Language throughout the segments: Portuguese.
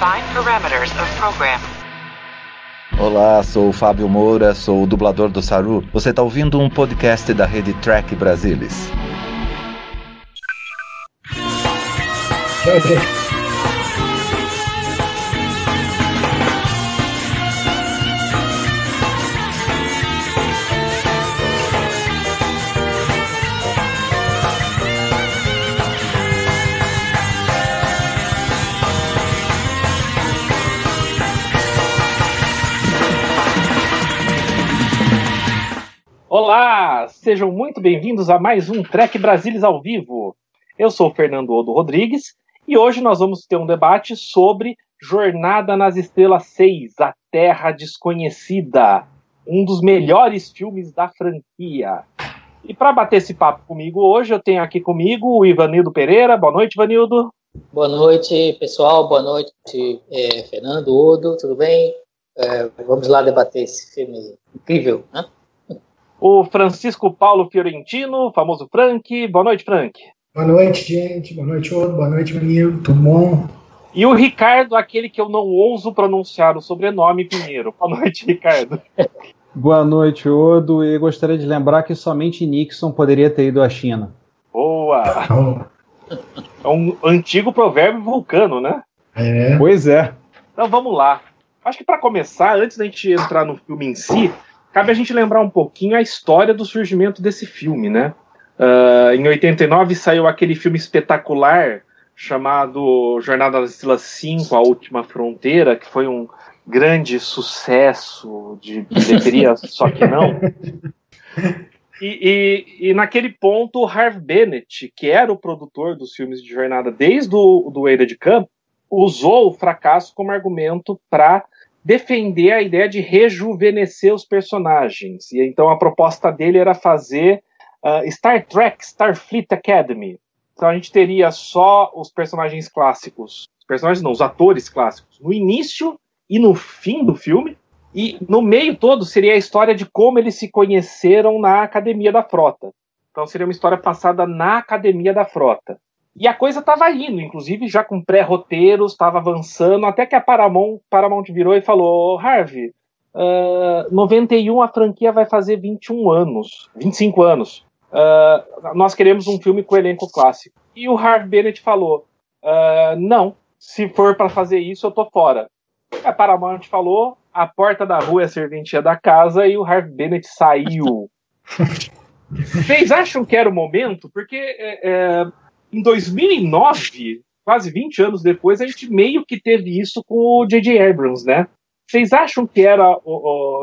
Define parameters of program. Olá, sou o Fábio Moura, sou o dublador do Saru. Você está ouvindo um podcast da rede Track Brasilis. Olá, sejam muito bem-vindos a mais um Trek Brasilis ao vivo. Eu sou o Fernando Odo Rodrigues e hoje nós vamos ter um debate sobre Jornada nas Estrelas 6, A Terra Desconhecida, um dos melhores filmes da franquia. E para bater esse papo comigo hoje, eu tenho aqui comigo o Ivanildo Pereira. Boa noite, Ivanildo. Boa noite, pessoal. Boa noite, é, Fernando Odo. Tudo bem? É, vamos lá debater esse filme incrível, né? O Francisco Paulo Fiorentino, famoso Frank. Boa noite, Frank. Boa noite, gente. Boa noite, Odo. Boa noite, menino. Tudo bom? E o Ricardo, aquele que eu não ouso pronunciar o sobrenome primeiro. Boa noite, Ricardo. Boa noite, Odo. E gostaria de lembrar que somente Nixon poderia ter ido à China. Boa! É um antigo provérbio vulcano, né? É. Pois é. Então vamos lá. Acho que para começar, antes da gente entrar no filme em si, cabe a gente lembrar um pouquinho a história do surgimento desse filme, né? Uh, em 89 saiu aquele filme espetacular chamado Jornada das Estrelas 5, A Última Fronteira, que foi um grande sucesso de bilheteria, só que não. E, e, e, naquele ponto, o Harv Bennett, que era o produtor dos filmes de jornada desde o do Eira de Camp, usou o fracasso como argumento para defender a ideia de rejuvenescer os personagens. E então a proposta dele era fazer uh, Star Trek Starfleet Academy. Então a gente teria só os personagens clássicos, os personagens não, os atores clássicos, no início e no fim do filme, e no meio todo seria a história de como eles se conheceram na Academia da Frota. Então seria uma história passada na Academia da Frota. E a coisa estava indo, inclusive já com pré-roteiros, estava avançando, até que a Paramount, Paramount virou e falou: Harvey, uh, 91 a franquia vai fazer 21 anos, 25 anos. Uh, nós queremos um filme com elenco clássico. E o Harvey Bennett falou: uh, não, se for para fazer isso, eu tô fora. A Paramount falou: a porta da rua é a serventia da casa e o Harvey Bennett saiu. Vocês acham que era o momento? Porque é, é, em 2009, quase 20 anos depois, a gente meio que teve isso com o J.J. Abrams, né? Vocês acham que era,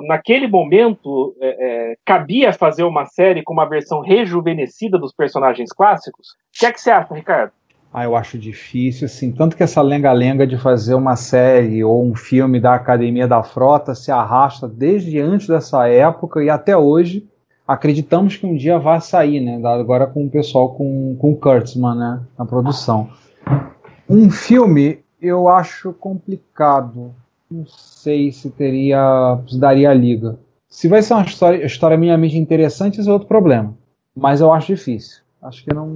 naquele momento, é, é, cabia fazer uma série com uma versão rejuvenescida dos personagens clássicos? O que é que você acha, Ricardo? Ah, eu acho difícil, assim, tanto que essa lenga-lenga de fazer uma série ou um filme da Academia da Frota se arrasta desde antes dessa época e até hoje acreditamos que um dia vai sair, né? Agora com o pessoal com, com o Kurtzman, né? Na produção. Um filme eu acho complicado. Não sei se teria. se daria a liga. Se vai ser uma história, história minimamente interessante, esse é outro problema. Mas eu acho difícil. Acho que não.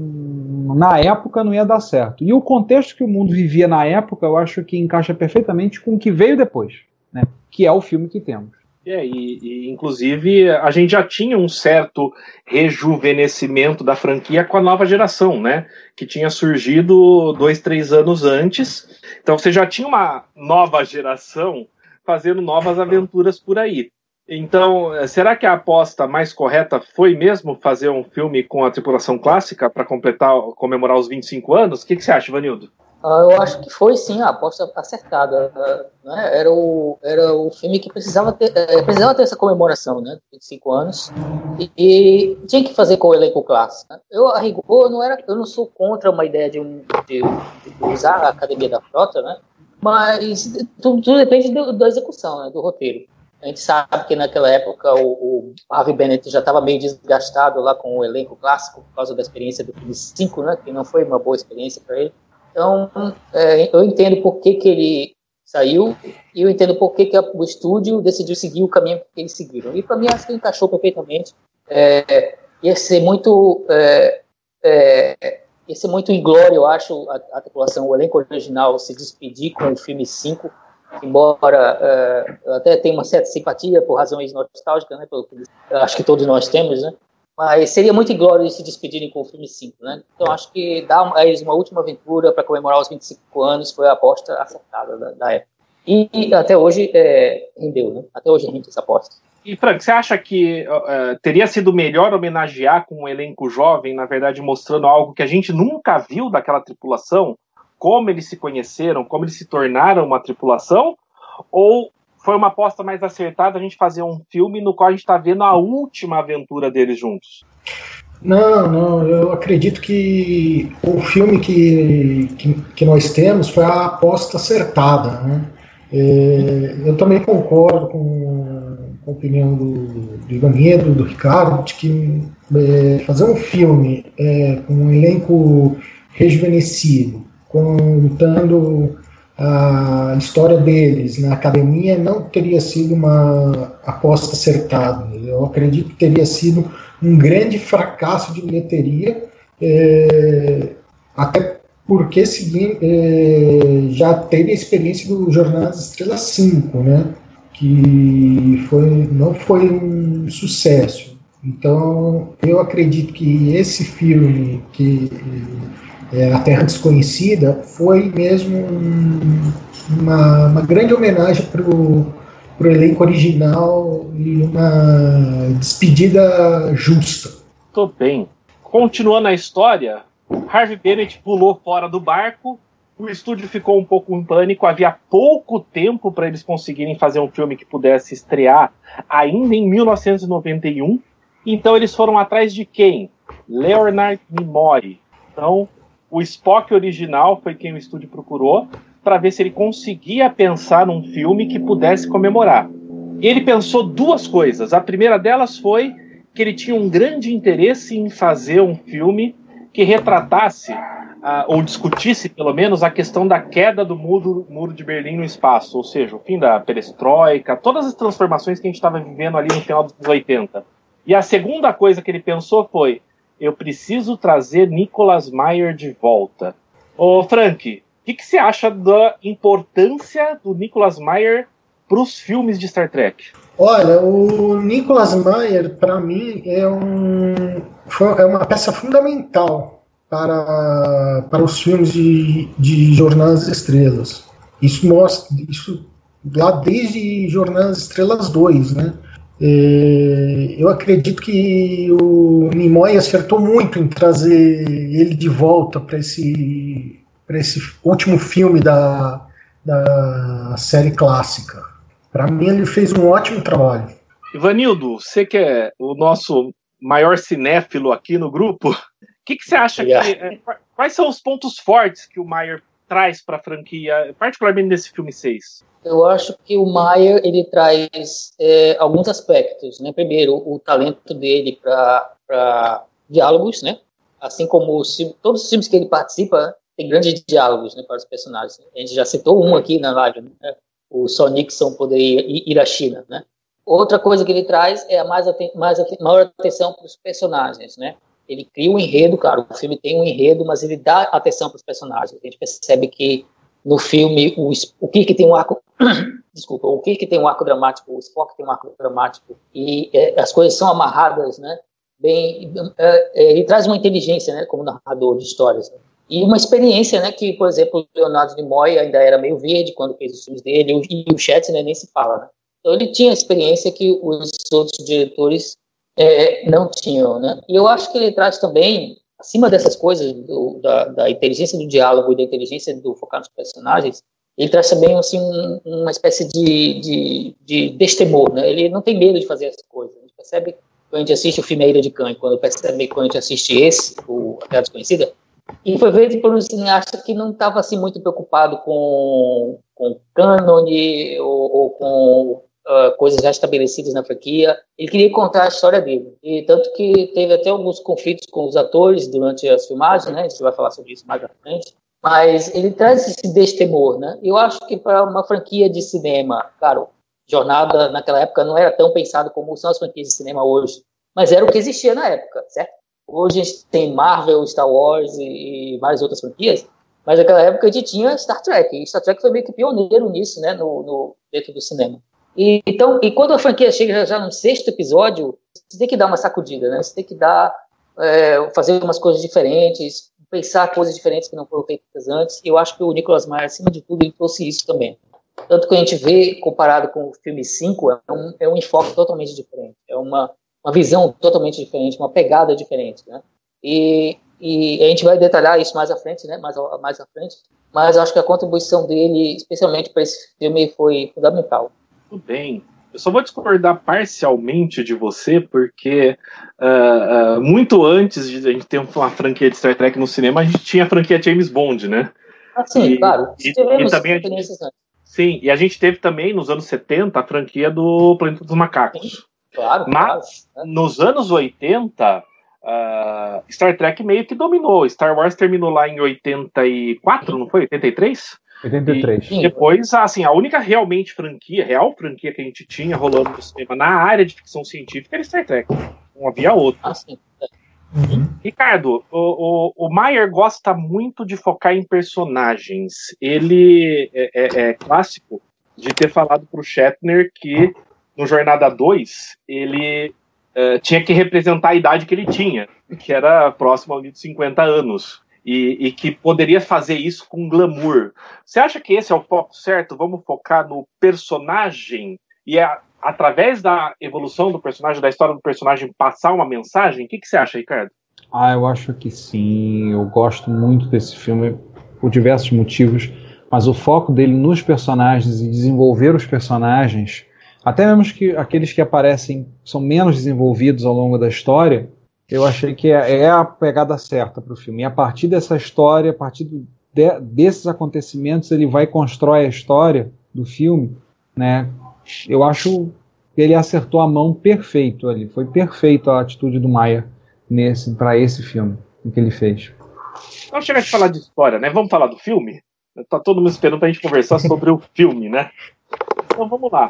Na época não ia dar certo. E o contexto que o mundo vivia na época, eu acho que encaixa perfeitamente com o que veio depois, né? Que é o filme que temos. É, e, e, inclusive a gente já tinha um certo rejuvenescimento da franquia com a nova geração, né? Que tinha surgido dois, três anos antes. Então você já tinha uma nova geração fazendo novas aventuras por aí. Então, será que a aposta mais correta foi mesmo fazer um filme com a tripulação clássica para completar, comemorar os 25 anos? O que, que você acha, Vanildo? Uh, eu acho que foi sim a aposta acertada. Uh, né? era, o, era o filme que precisava ter, uh, precisava ter essa comemoração, né? 25 anos. E, e, tinha que fazer com o elenco clássico. Né? Eu, a rigor, não era, eu não sou contra uma ideia de, um, de, de usar a Academia da Frota, né? mas tudo, tudo depende do, da execução, né? do roteiro. A gente sabe que naquela época o, o Harvey Bennett já estava meio desgastado lá com o elenco clássico por causa da experiência do filme 5, né? que não foi uma boa experiência para ele. Então, é, eu entendo por que, que ele saiu e eu entendo por que, que o estúdio decidiu seguir o caminho que eles seguiram. E para mim, acho que encaixou perfeitamente. É, ia ser muito. É, é muito inglório, eu acho, a, a tripulação, o elenco original se despedir com o filme 5, embora uh, até tenha uma certa simpatia por razões nostálgicas, né, pelo acho que todos nós temos, né, mas seria muito inglório se despedirem com o filme 5, né, então acho que dar a eles uma última aventura para comemorar os 25 anos foi a aposta acertada da, da época. E, e, até hoje é, rendeu, né, até hoje rende essa aposta. E Frank, você acha que uh, teria sido melhor homenagear com um elenco jovem, na verdade mostrando algo que a gente nunca viu daquela tripulação? como eles se conheceram, como eles se tornaram uma tripulação, ou foi uma aposta mais acertada a gente fazer um filme no qual a gente está vendo a última aventura deles juntos? Não, não, eu acredito que o filme que, que, que nós temos foi a aposta acertada. Né? É, eu também concordo com, com a opinião do, do Ivanildo, do Ricardo, de que é, fazer um filme é, com um elenco rejuvenescido, contando a história deles na academia não teria sido uma aposta acertada. Eu acredito que teria sido um grande fracasso de bilheteria, é, até porque seguindo, é, já teve a experiência do Jornal das Estrelas 5, né, que foi, não foi um sucesso. Então, eu acredito que esse filme que é, A Terra Desconhecida, foi mesmo um, uma, uma, grande homenagem para o elenco original e uma despedida justa. Tô bem. Continuando a história, Harvey Bennett pulou fora do barco, o estúdio ficou um pouco em pânico, havia pouco tempo para eles conseguirem fazer um filme que pudesse estrear ainda em 1991. Então eles foram atrás de quem? Leonard Nimoy. Então o Spock original foi quem o estúdio procurou para ver se ele conseguia pensar num filme que pudesse comemorar. E ele pensou duas coisas. A primeira delas foi que ele tinha um grande interesse em fazer um filme que retratasse, uh, ou discutisse pelo menos, a questão da queda do muro, muro de Berlim no espaço, ou seja, o fim da perestroika, todas as transformações que a gente estava vivendo ali no final dos anos 80. E a segunda coisa que ele pensou foi: eu preciso trazer Nicholas Meyer de volta. Ô, Frank, o que, que, você acha da importância do Nicholas Meyer para os filmes de Star Trek? Olha, o Nicholas Meyer, para mim, é, um, é uma peça fundamental para, para os filmes de, de Jornadas Estrelas. Isso mostra, isso lá desde Jornadas Estrelas 2, né? É, eu acredito que o Nimoy acertou muito em trazer ele de volta para esse, esse último filme da, da série clássica. Para mim, ele fez um ótimo trabalho. Ivanildo, você que é o nosso maior cinéfilo aqui no grupo, o que, que, você acha yeah. que. É, quais são os pontos fortes que o Mayer traz para a franquia, particularmente nesse filme 6? Eu acho que o Mayer ele traz é, alguns aspectos, né? Primeiro, o talento dele para diálogos, né? Assim como os, todos os filmes que ele participa tem grandes diálogos, né, para os personagens. A gente já citou um aqui na live, né? O Só Nixon poderia ir à China, né? Outra coisa que ele traz é a mais, mais maior atenção para os personagens, né? Ele cria um enredo, claro, o filme tem um enredo, mas ele dá atenção para os personagens. A gente percebe que no filme o, o que tem um arco desculpa o que tem um arco dramático o Spock tem um arco dramático e é, as coisas são amarradas né bem é, é, ele traz uma inteligência né como narrador de histórias né? e uma experiência né que por exemplo Leonardo Nimoy ainda era meio verde quando fez os filmes dele e o Shatner nem se fala né? então ele tinha experiência que os outros diretores é, não tinham né e eu acho que ele traz também acima dessas coisas, do, da, da, inteligência do diálogo e da inteligência do focar nos personagens, ele traz também assim, um, uma espécie de, de, de destemor. Né? Ele não tem medo de fazer essas coisas. A gente percebe quando a gente assiste o filme A Ilha de Cães, quando percebe quando a gente assiste esse, o A Terra Desconhecida, e foi feito por um cineasta que não estava assim muito preocupado com, com cânone ou, ou com uh, coisas já estabelecidas na franquia. Ele queria contar a história dele. E tanto que teve até alguns conflitos com os atores durante as filmagens, né? A gente vai falar sobre isso mais à frente. Mas ele traz esse destemor, né? Eu acho que para uma franquia de cinema, claro, Jornada naquela época não era tão pensado como são as franquias de cinema hoje, mas era o que existia na época, certo? Hoje a gente tem Marvel, Star Wars e, e várias outras franquias, mas naquela época a gente tinha Star Trek, e Star Trek foi meio que pioneiro nisso, né, no, no dentro do cinema. E, então, e quando a franquia chega já no sexto episódio, você tem que dar uma sacudida, né? Você tem que dar, é, fazer umas coisas diferentes, pensar coisas diferentes que não foram feitas antes. E eu acho que o Nicolas Meyer, acima de tudo, ele trouxe isso também. Tanto que a gente vê, comparado com o filme 5, é um, é um enfoque totalmente diferente. É uma, uma visão totalmente diferente, uma pegada diferente, né? E, e a gente vai detalhar isso mais à frente, né? Mais, mais à frente. Mas acho que a contribuição dele, especialmente para esse filme, foi fundamental. Tudo bem. Eu só vou discordar parcialmente de você, porque uh, uh, muito antes de a gente ter uma franquia de Star Trek no cinema, a gente tinha a franquia James Bond, né? Ah, sim, e, claro. E, e também gente, sim, e a gente teve também nos anos 70 a franquia do Planeta dos Macacos. Sim, claro. Mas claro. nos anos 80, uh, ah, Star Trek meio que dominou. Star Wars terminou lá em 84, não foi? 83? 83. E depois, assim, a única realmente franquia, real franquia que a gente tinha rolando no cinema na área de ficção científica era Star Trek. Não havia outro. Ah, sim. Uhum. Ricardo, o, o, o Maier gosta muito de focar em personagens. Ele é, é, é clássico de ter falado para o Shatner que no Jornada 2 ele uh, tinha que representar a idade que ele tinha, que era próximo ali de 50 anos e, e, que poderia fazer isso com glamour. Você acha que esse é o foco certo? Vamos focar no personagem e é através da evolução do personagem, da história do personagem, passar uma mensagem? O que, que você acha, Ricardo? Ah, eu acho que sim. Eu gosto muito desse filme por diversos motivos, mas o foco dele nos personagens e desenvolver os personagens, até mesmo que aqueles que aparecem são menos desenvolvidos ao longo da história, eu achei que é, é a pegada certa para o filme. E a partir dessa história, a partir de, desses acontecimentos, ele vai constrói a história do filme, né? Eu acho que ele acertou a mão perfeito ali. Foi perfeito a atitude do Maia nesse para esse filme que ele fez. Vamos chegar de falar de história, né? Vamos falar do filme? Tá todo mundo esperando para a gente conversar sobre o filme, né? Então vamos lá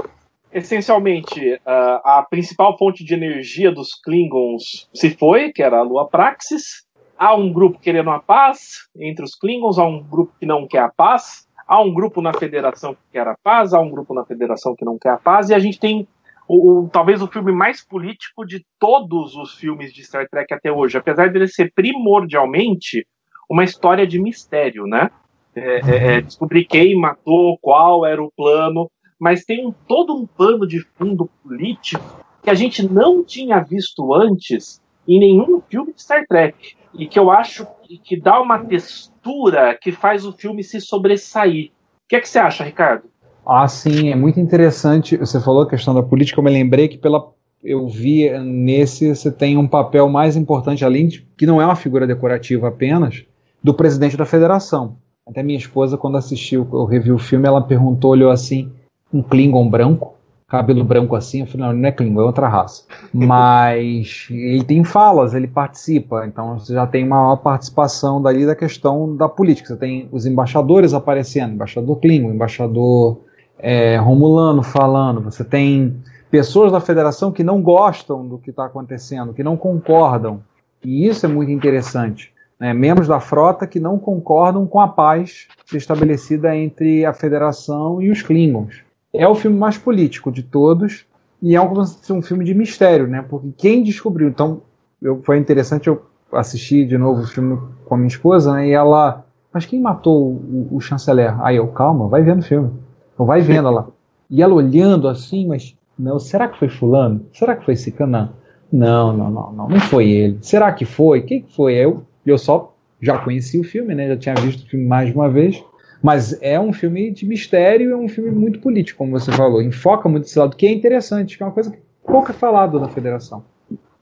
essencialmente, uh, a principal fonte de energia dos Klingons se foi, que era a Lua Praxis. Há um grupo querendo a paz entre os Klingons, há um grupo que não quer a paz, há um grupo na Federação que quer a paz, há um grupo na Federação que não quer a paz, e a gente tem o, o, talvez o filme mais político de todos os filmes de Star Trek até hoje, apesar dele ser primordialmente uma história de mistério, né? É, é, é descobrir quem matou, qual era o plano mas tem um, todo um pano de fundo político que a gente não tinha visto antes em nenhum filme de Star Trek. E que eu acho que, que dá uma textura que faz o filme se sobressair. O que é que você acha, Ricardo? Ah, sim, é muito interessante. Você falou a questão da política, eu me lembrei que pela eu vi nesse você tem um papel mais importante, além de que não é uma figura decorativa apenas, do presidente da federação. Até minha esposa, quando assistiu, eu revi o filme, ela perguntou, olhou assim, um Klingon branco, cabelo branco assim. Falei, não, é Klingon, é outra raça. Mas ele tem falas, ele participa, então você já tem uma participação dali da questão da política. Você tem os embaixadores aparecendo, embaixador Klingon, embaixador é, Romulano falando, você tem pessoas da federação que não gostam do que está acontecendo, que não concordam. E isso é muito interessante. Né? Membros da frota que não concordam com a paz estabelecida entre a federação e os Klingons é o filme mais político de todos e é um, um filme de mistério, né? Porque quem descobriu, então eu, foi interessante eu assistir de novo o filme com a minha esposa, né? E ela, mas quem matou o, o chanceler? Aí eu, calma, vai vendo o filme, então vai vendo lá. E ela olhando assim, mas não, será que foi fulano? Será que foi Cicana? Não, não, não, não, não foi ele. Será que foi? Quem foi? Eu, eu só já conheci o filme, né? Já tinha visto o filme mais de uma vez. Mas é um filme de mistério, é um filme muito político, como você falou. Enfoca muito esse lado, que é interessante, que é uma coisa que pouco é falado na Federação.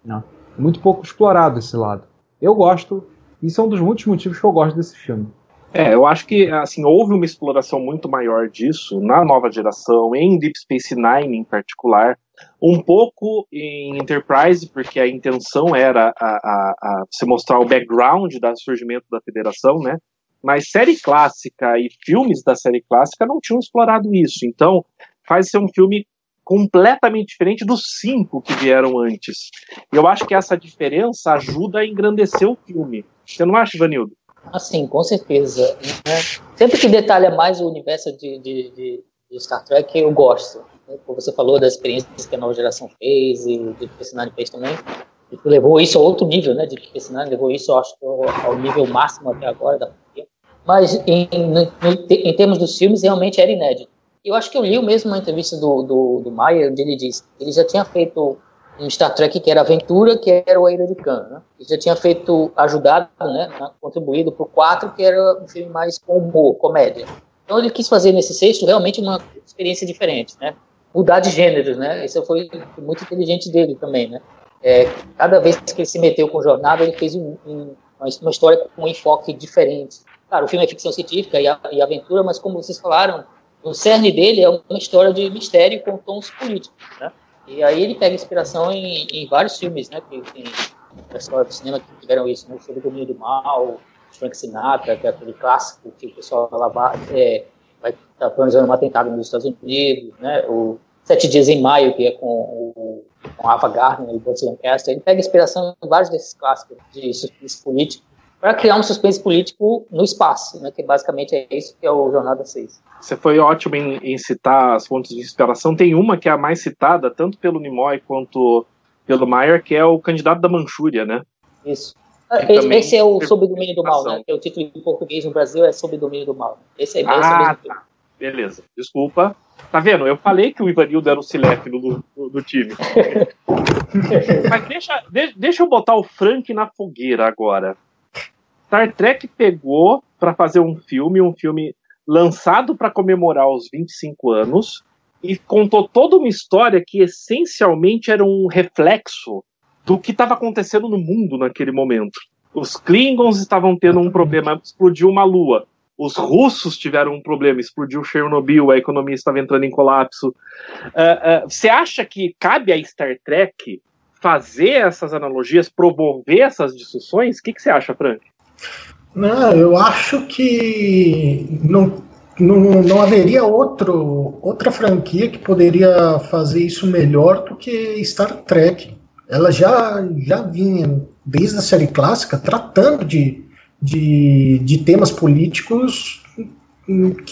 Não. Muito pouco explorado esse lado. Eu gosto, e são é um dos muitos motivos que eu gosto desse filme. É, eu acho que assim houve uma exploração muito maior disso na nova geração, em Deep Space Nine em particular, um pouco em Enterprise, porque a intenção era a, a, a se mostrar o background do surgimento da Federação, né? Mas série clássica e filmes da série clássica não tinham explorado isso. Então, faz ser um filme completamente diferente dos cinco que vieram antes. E eu acho que essa diferença ajuda a engrandecer o filme. Você não acha, Vanildo? Assim, com certeza. Né? Sempre que detalha mais o universo de, de, de, de Star Trek, eu gosto. Né? Como você falou das experiências que a nova geração fez e o que o fez também. Levou isso a outro nível, né? De que levou isso, acho, ao nível máximo até agora da. Mas em, no, em termos dos filmes, realmente era inédito. Eu acho que eu li o mesmo uma entrevista do, do, do Maia, onde ele disse que ele já tinha feito um Star Trek que era Aventura, que era o Eira de Khan, né? Ele já tinha feito, ajudado, né, contribuído para o 4, que era um filme mais com humor, comédia. Então ele quis fazer nesse sexto realmente uma experiência diferente, né? Mudar de gêneros, né? Isso foi muito inteligente dele também, né? É, cada vez que ele se meteu com jornada, ele fez um, um, uma história com um enfoque diferente. Claro, o filme é ficção científica e, e aventura, mas como vocês falaram, o cerne dele é uma história de mistério com tons políticos, né? E aí ele pega inspiração em, em vários filmes, né? Que tem a história do cinema que tiveram isso, né? Sobre o Domínio do Mal, Frank Sinatra, que é aquele clássico que o pessoal lá é, vai estar tá planejando um atentado nos Estados Unidos, né? O Sete Dias em Maio, que é com o com Ava Gardner e Burt Lancaster. Ele pega inspiração em vários desses clássicos de suspense político para criar um suspense político no espaço, né, que basicamente é isso que é o Jornada 6. Você foi ótimo em, em, citar as fontes de inspiração. Tem uma que é a mais citada, tanto pelo Nimoy quanto pelo Mayer, que é o candidato da Manchúria, né? Isso. Esse, esse é o Sob Domínio do Mal, né? Que é o título em português no Brasil é Sob Domínio do Mal. Esse é ah, tá. Beleza. Desculpa. Tá vendo? Eu falei que o Ivanildo era o cinéfilo do, do, do time. Mas deixa, de, deixa eu botar o Frank na fogueira agora. Star Trek pegou para fazer um filme, um filme lançado para comemorar os 25 anos, e contou toda uma história que essencialmente era um reflexo do que estava acontecendo no mundo naquele momento. Os Klingons estavam tendo um problema, explodiu uma lua. Os russos tiveram um problema, explodiu Chernobyl, a economia estava entrando em colapso. Uh, uh, você acha que cabe a Star Trek fazer essas analogias, promover essas discussões? O que, que você acha, Frank? Não, eu acho que não, não, não haveria outro, outra franquia que poderia fazer isso melhor do que Star Trek. Ela já, já vinha, desde a série clássica, tratando de, de, de temas políticos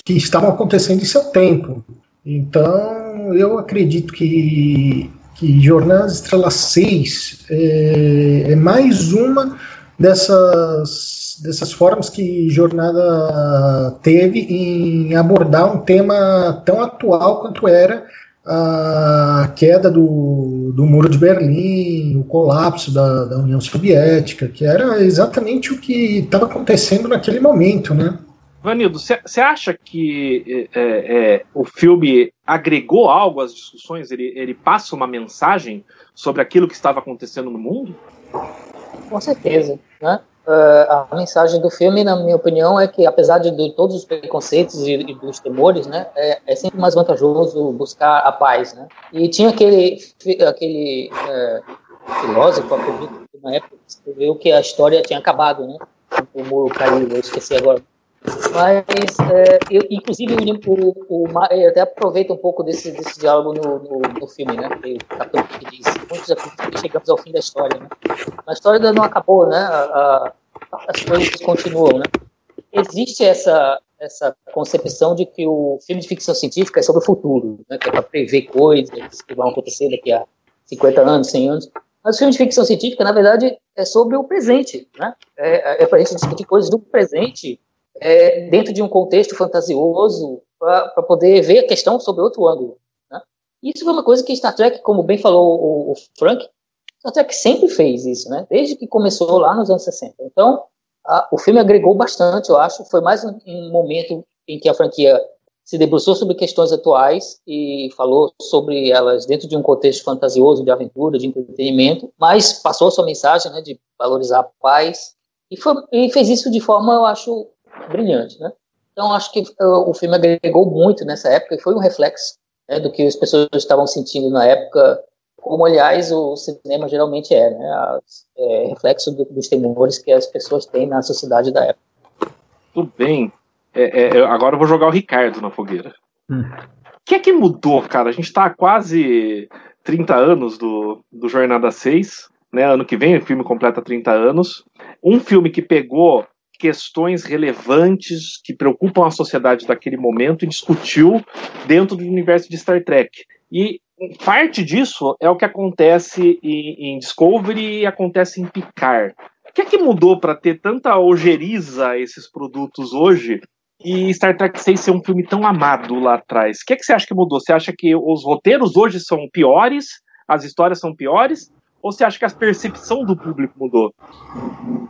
que estavam acontecendo em seu tempo. Então, eu acredito que, que Jornada Estrela 6 é, é mais uma dessas, dessas formas que Jornada teve em abordar um tema tão atual quanto era a queda do, do Muro de Berlim, o colapso da, da União Soviética, que era exatamente o que estava acontecendo naquele momento, né? Vanildo, você acha que é, é, o filme agregou algo às discussões? Ele, ele passa uma mensagem sobre aquilo que estava acontecendo no mundo? Com certeza. Né? Uh, a mensagem do filme, na minha opinião, é que apesar de, de todos os preconceitos e, e, dos temores, né, é, é, sempre mais vantajoso buscar a paz, né? E tinha aquele aquele é, filósofo, acredito, que na época escreveu que a história tinha acabado, né? O muro caiu, eu esqueci agora mas, é, eu, inclusive, o, o, o, eu até aproveito um pouco desse, desse diálogo no, no, no filme, né? O capitão que diz: muitos chegamos ao fim da história, né? A história ainda não acabou, né? A, a, as coisas continuam, né? Existe essa, essa concepção de que o filme de ficção científica é sobre o futuro, né? Que é para prever coisas que vão acontecer daqui a 50 anos, 100 anos. Mas o filme de ficção científica, na verdade, é sobre o presente, né? É, é para a gente discutir coisas do presente é, dentro de um contexto fantasioso para poder ver a questão sobre outro ângulo. Né? Isso foi uma coisa que Star Trek, como bem falou o, o, Frank, Star Trek sempre fez isso, né? desde que começou lá nos anos 60. Então, a, o filme agregou bastante, eu acho. Foi mais um, um momento em que a franquia se debruçou sobre questões atuais e falou sobre elas dentro de um contexto fantasioso, de aventura, de entretenimento, mas passou sua mensagem né, de valorizar a paz e, foi, e fez isso de forma, eu acho, brilhante, né? Então acho que uh, o filme agregou muito nessa época e foi um reflexo né, do que as pessoas estavam sentindo na época, como aliás o cinema geralmente é, né? É reflexo do, dos temores que as pessoas têm na sociedade da época. Tudo bem. É, é, agora eu vou jogar o Ricardo na fogueira. Hum. que é que mudou, cara? A gente tá há quase 30 anos do, do Jornada 6, né? Ano que vem o filme completa 30 anos. Um filme que pegou questões relevantes que preocupam a sociedade daquele momento e discutiu dentro do universo de Star Trek. E parte disso é o que acontece em, em Discovery e acontece em Picard. O que é que mudou para ter tanta ojeriza esses produtos hoje e Star Trek 6 ser um filme tão amado lá atrás? O que é que você acha que mudou? Você acha que os roteiros hoje são piores, as histórias são piores, ou você acha que a percepção do público mudou?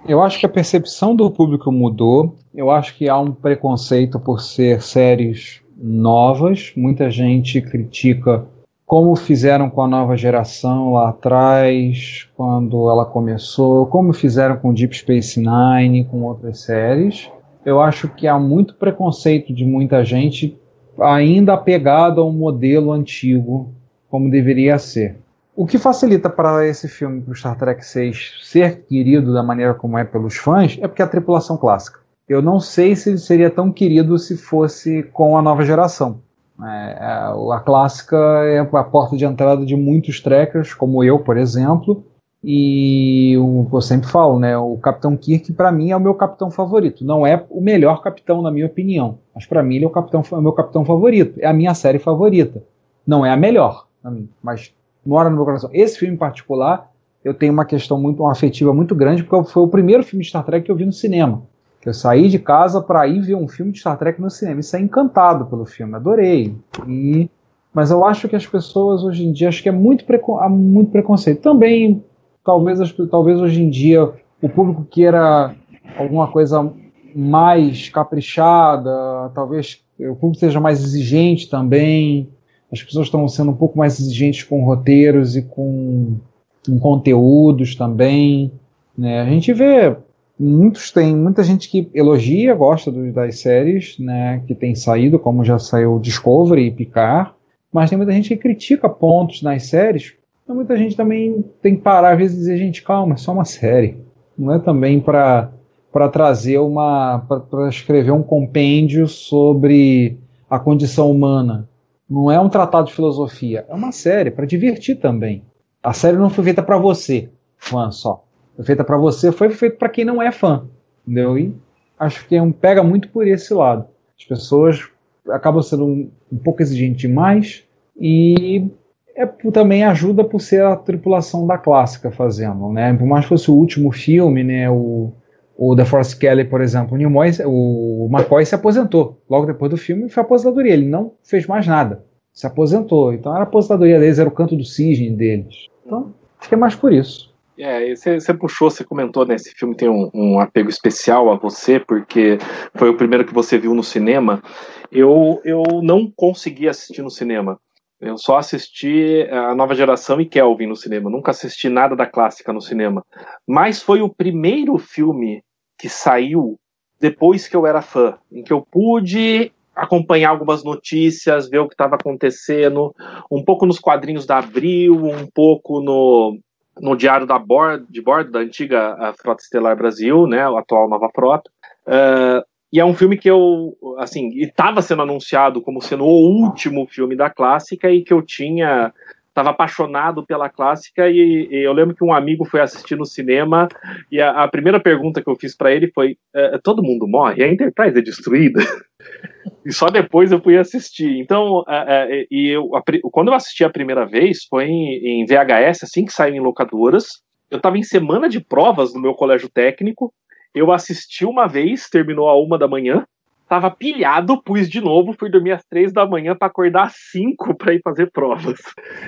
Eu acho que a percepção do público mudou. Eu acho que há um preconceito por ser séries novas. Muita gente critica como fizeram com a nova geração lá atrás, quando ela começou, como fizeram com Deep Space Nine, com outras séries. Eu acho que há muito preconceito de muita gente ainda apegado a um modelo antigo, como deveria ser. O que facilita para esse filme, para o Star Trek 6, ser querido da maneira como é pelos fãs, é porque é a tripulação clássica. Eu não sei se ele seria tão querido se fosse com a nova geração. É, é a clássica é a porta de entrada de muitos trekkers, como eu, por exemplo, e o, eu sempre falo, né, o Capitão Kirk para mim é o meu capitão favorito. Não é o melhor capitão na minha opinião, mas para mim ele é o, capitão, é o meu capitão favorito. É a minha série favorita. Não é a melhor, mim, mas mora no meu coração. Esse filme em particular, eu tenho uma questão muito uma afetiva muito grande, porque foi o primeiro filme de Star Trek que eu vi no cinema. Eu saí de casa para ir ver um filme de Star Trek no cinema. E saí encantado pelo filme, adorei. E mas eu acho que as pessoas hoje em dia acho que é muito, há muito preconceito. Também, talvez, talvez hoje em dia o público queira alguma coisa mais caprichada, talvez o público seja mais exigente também as pessoas estão sendo um pouco mais exigentes com roteiros e com, com conteúdos também. Né? A gente vê muitos tem muita gente que elogia, gosta do, das séries, né, que tem saído, como já saiu Discovery e Picard, mas tem muita gente que critica pontos nas séries. Então muita gente também tem que parar às vezes e dizer, gente, calma, é só uma série. Não é também para para trazer uma para escrever um compêndio sobre a condição humana. Não é um tratado de filosofia, é uma série para divertir também. A série não foi feita para você, fã só. Foi feita para você, foi feita para quem não é fã, entendeu? E acho que é pega muito por esse lado. As pessoas acabam sendo um, um pouco exigentes demais e é, também ajuda por ser a tripulação da clássica fazendo, né? Por mais que fosse o último filme, né? O, o The Force Kelly, por exemplo, o, Nimoy, o McCoy se aposentou. Logo depois do filme foi aposentadoria. Ele não fez mais nada. Se aposentou. Então era a aposentadoria deles, era o canto do cisne deles. Então, é mais por isso. É, você, você puxou, você comentou, né? Esse filme tem um, um, apego especial a você, porque foi o primeiro que você viu no cinema. Eu, eu não consegui assistir no cinema. Eu só assisti a nova geração e Kelvin no cinema. Nunca assisti nada da clássica no cinema. Mas foi o primeiro filme que saiu depois que eu era fã, em que eu pude acompanhar algumas notícias, ver o que estava acontecendo, um pouco nos quadrinhos da Abril, um pouco no, no diário da bordo, de bordo da antiga Frota Estelar Brasil, né, a atual Nova Frota. Uh, e é um filme que eu, assim, estava sendo anunciado como sendo o último filme da clássica e que eu tinha estava apaixonado pela clássica e, e, eu lembro que um amigo foi assistir no cinema e a, a primeira pergunta que eu fiz para ele foi: é, todo mundo morre? A Enterprise é destruída? e só depois eu fui assistir. Então, é, é, e eu, quando eu assisti a primeira vez foi em, em VHS, assim que saiu em locadoras. Eu estava em semana de provas no meu colégio técnico. Eu assisti uma vez, terminou a uma da manhã. Tava pilhado, pus de novo, fui dormir às três da manhã para acordar às cinco para ir fazer provas.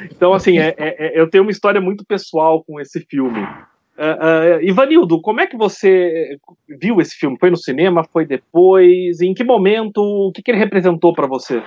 Então, assim, é, é, é, eu tenho uma história muito pessoal com esse filme. Uh, uh, Ivanildo, como é que você viu esse filme? Foi no cinema? Foi depois? Em que momento? O que, que ele representou para você?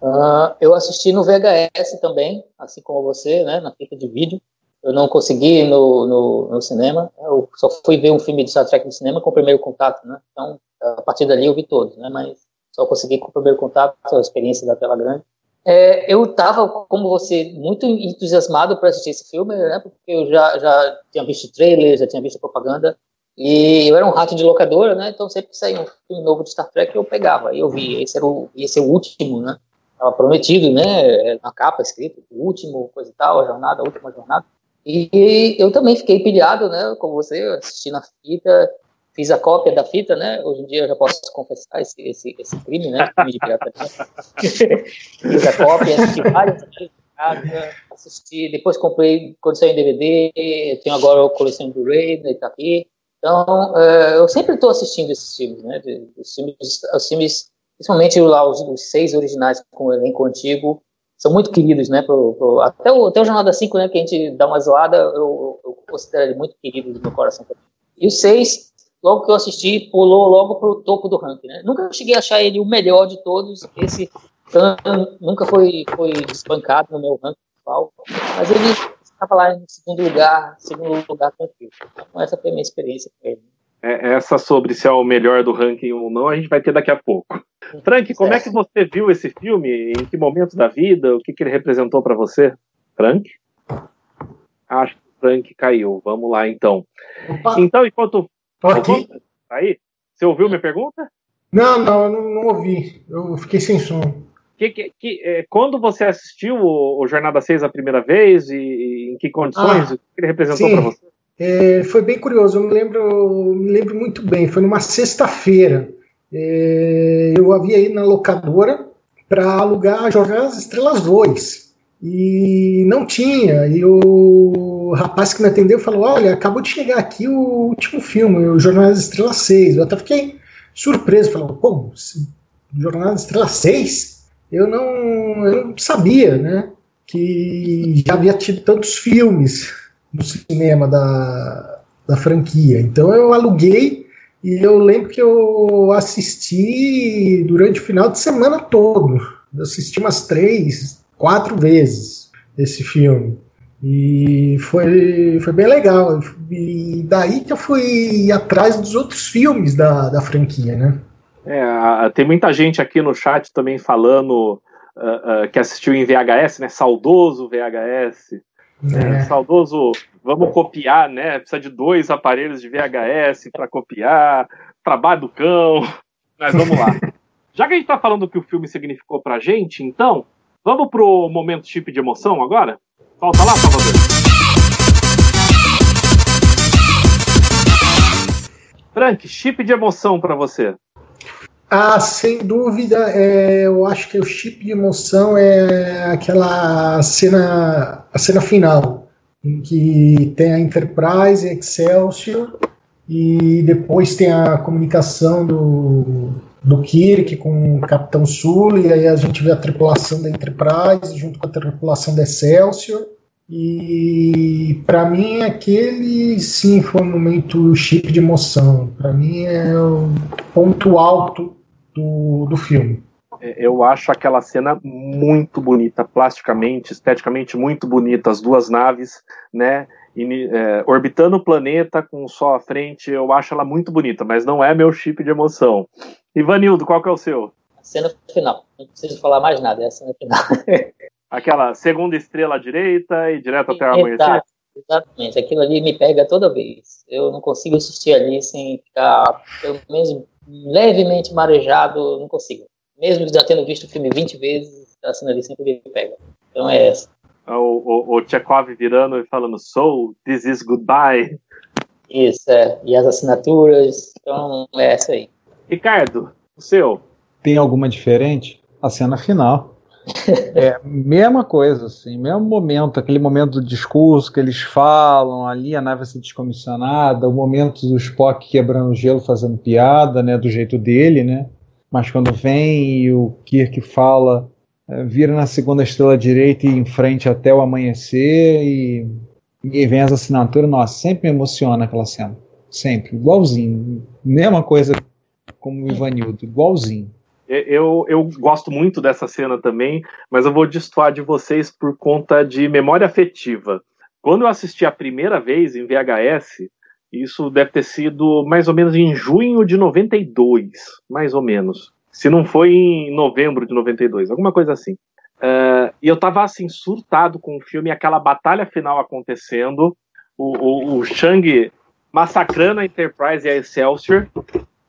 Uh, eu assisti no VHS também, assim como você, né, na fita de vídeo. Eu não consegui no, no, no, cinema. Eu só fui ver um filme de Star Trek no cinema com o primeiro contato, né? Então, a partir dali eu vi todos, né? Mas só consegui com o primeiro contato, a experiência da tela grande. É, eu estava, como você, muito entusiasmado para assistir esse filme, né? Porque eu já, já tinha visto trailer, já tinha visto propaganda. E eu era um rato de locadora, né? Então sempre que saía um filme novo de Star Trek eu pegava. E eu vi, esse era o, esse é o último, né? estava prometido, né? Na capa escrito, o último, coisa e tal, a jornada, a última jornada. E eu também fiquei pilhado, né? Como você, assisti na fita, fiz a cópia da fita, né? Hoje em dia eu já posso confessar esse, esse, esse crime, né? Crime de pirataria. fiz a cópia, assisti várias assisti, depois comprei quando saiu em DVD, tenho agora a coleção Blu-ray, né, tá aqui. Então, uh, eu sempre estou assistindo esses filmes, né? Os filmes, os filmes principalmente lá os, os, seis originais com o elenco antigo, são muito queridos, né? Pro, pro, até, o, até o Jornada 5, né? Que a gente dá uma zoada, eu, eu considero ele muito querido do meu coração. E o seis, logo que eu assisti, pulou logo pro topo do ranking, né? Nunca cheguei a achar ele o melhor de todos, esse nunca foi, foi desbancado no meu ranking principal, mas ele estava lá em segundo lugar, segundo lugar tranquilo. Então, essa foi a minha experiência com ele. É, essa sobre se é o melhor do ranking ou não, a gente vai ter daqui a pouco. Frank, como é que você viu esse filme? Em que momento da vida? O que, que ele representou para você? Frank? Acho que o Frank caiu. Vamos lá, então. Opa. Então, enquanto. Tô aqui. Aí? Você ouviu minha pergunta? Não, não, eu não, não ouvi. Eu fiquei sem som. Que, que, que, é, quando você assistiu o, o, Jornada 6 a primeira vez e, e em que condições? Ah, o que ele representou para você? É, foi bem curioso, eu me lembro, me lembro muito bem. Foi numa sexta-feira. É, eu havia ido na locadora para alugar Jornada das Estrelas 2 e não tinha. E o rapaz que me atendeu falou: Olha, acabou de chegar aqui o último filme, o Jornada das Estrelas 6. Eu até fiquei surpreso, falando: Pô, Jornada das Estrelas 6? Eu não, eu não sabia, né? Que já havia tido tantos filmes no cinema da, da franquia. Então eu aluguei e eu lembro que eu assisti durante o final de semana todo. Eu assisti umas três, quatro vezes esse filme. E foi, foi bem legal. E daí que eu fui atrás dos outros filmes da, da franquia, né? É, tem muita gente aqui no chat também falando uh, uh, que assistiu em VHS, né? Saudoso VHS. É. É, saudoso, vamos copiar, né? Precisa de dois aparelhos de VHS para copiar, trabalho do cão. Mas vamos lá. Já que a gente está falando o que o filme significou pra gente, então, vamos pro momento chip de emoção agora? Falta lá, Salvador. Frank, chip de emoção para você. Ah, sem dúvida, é, eu acho que o chip de emoção é aquela cena, a cena final, em que tem a Enterprise, Excelsior, e depois tem a comunicação do, do Kirk com o Capitão Sul, e aí a gente vê a tripulação da Enterprise junto com a tripulação da Excelsior. E para mim aquele sim foi um momento chip de emoção. Para mim é o ponto alto do, do filme. É, eu acho aquela cena muito bonita, plasticamente, esteticamente muito bonita, as duas naves, né, é, orbitando o planeta com o sol à frente, eu acho ela muito bonita, mas não é meu chip de emoção. Ivanildo, qual que é o seu? A cena final, não preciso falar mais nada, é a cena final. Aquela segunda estrela à direita e direto até o amanhecer? Exatamente, aquilo ali me pega toda vez. Eu não consigo assistir ali sem ficar, pelo menos levemente marejado, não consigo. Mesmo já tendo visto o filme 20 vezes, a cena ali sempre me pega. Então é essa. É o, o, o Chekhov virando e falando, so, this is goodbye. Isso, é. E as assinaturas, então é essa aí. Ricardo, o seu? Tem alguma diferente? A cena final. É, mesma coisa, assim, mesmo momento, aquele momento do discurso que eles falam, ali a nave vai ser descomissionada, o momento do Spock quebrando o gelo, fazendo piada, né, do jeito dele, né, mas quando vem e o Kirk fala, é, vira na segunda estrela direita e em frente até o amanhecer e, e vem as assinaturas, nossa, sempre me emociona aquela cena, sempre, igualzinho, mesma coisa como o Ivanildo, igualzinho. Eu, eu gosto muito dessa cena também, mas eu vou destoar de vocês por conta de memória afetiva. Quando eu assisti a primeira vez em VHS, isso deve ter sido mais ou menos em junho de 92, mais ou menos. Se não foi em novembro de 92, alguma coisa assim. Uh, e eu tava assim, surtado com o filme, aquela batalha final acontecendo, o, o, o Shang massacrando a Enterprise e a Excelsior,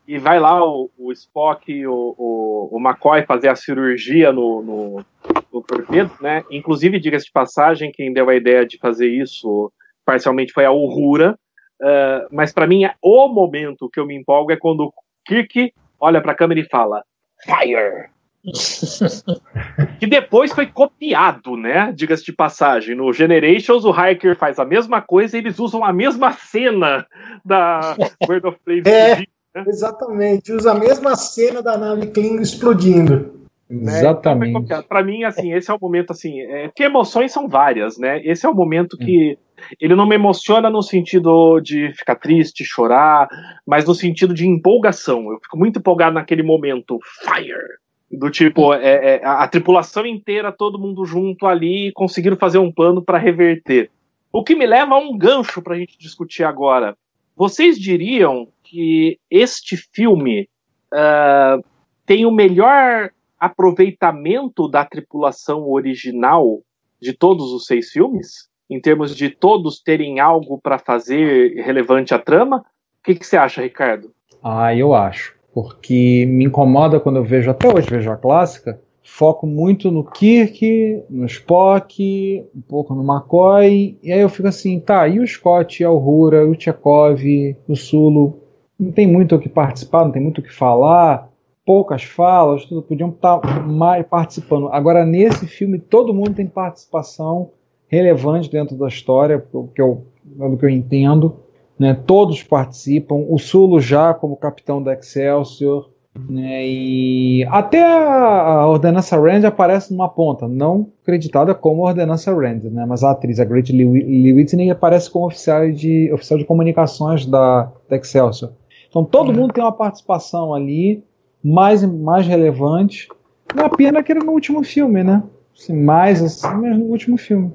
e vai lá o, o Spock e o, o, o, McCoy fazer a cirurgia no, no, no torpedo, né? Inclusive, diga-se de passagem, quem deu a ideia de fazer isso parcialmente foi a Uhura, uh, mas para mim o momento que eu me empolgo é quando o Kirk olha para a câmera e fala Fire! que depois foi copiado, né? Diga-se de passagem. No Generations, o Hiker faz a mesma coisa e eles usam a mesma cena da World of Flames. É, né? exatamente. Usa a mesma cena da nave Klingon explodindo. Né? Exatamente. Então, para mim, assim, esse é o momento, assim, é, que emoções são várias, né? Esse é o momento que ele não me emociona no sentido de ficar triste, chorar, mas no sentido de empolgação. Eu fico muito empolgado naquele momento. Fire! Do tipo, é, é, a, tripulação inteira, todo mundo junto ali, conseguiram fazer um plano para reverter. O que me leva a um gancho para a gente discutir agora. Vocês diriam que este filme uh, tem o melhor aproveitamento da tripulação original de todos os seis filmes? Em termos de todos terem algo para fazer relevante à trama? O que, que você acha, Ricardo? Ah, eu acho porque me incomoda quando eu vejo, até hoje vejo a clássica, foco muito no Kirk, no Spock, um pouco no McCoy, e aí eu fico assim, tá, e o Scott, e a Uhura, o Chekhov, o Sulu, não tem muito o que participar, não tem muito o que falar, poucas falas, tudo podiam estar mais participando. Agora, nesse filme, todo mundo tem participação relevante dentro da história, pelo que eu, pelo que eu entendo né, todos participam, o Sulo já como capitão da Excelsior, né, e até a Ordenança Rand aparece numa ponta, não acreditada como Ordenança Rand, né, mas a atriz, a Great Lee Whitney, aparece como oficial de, oficial de comunicações da, da Excelsior. Então todo uhum. mundo tem uma participação ali, mais, mais relevante. Uma pena que era no último filme, né? Assim, mais assim, mas no último filme.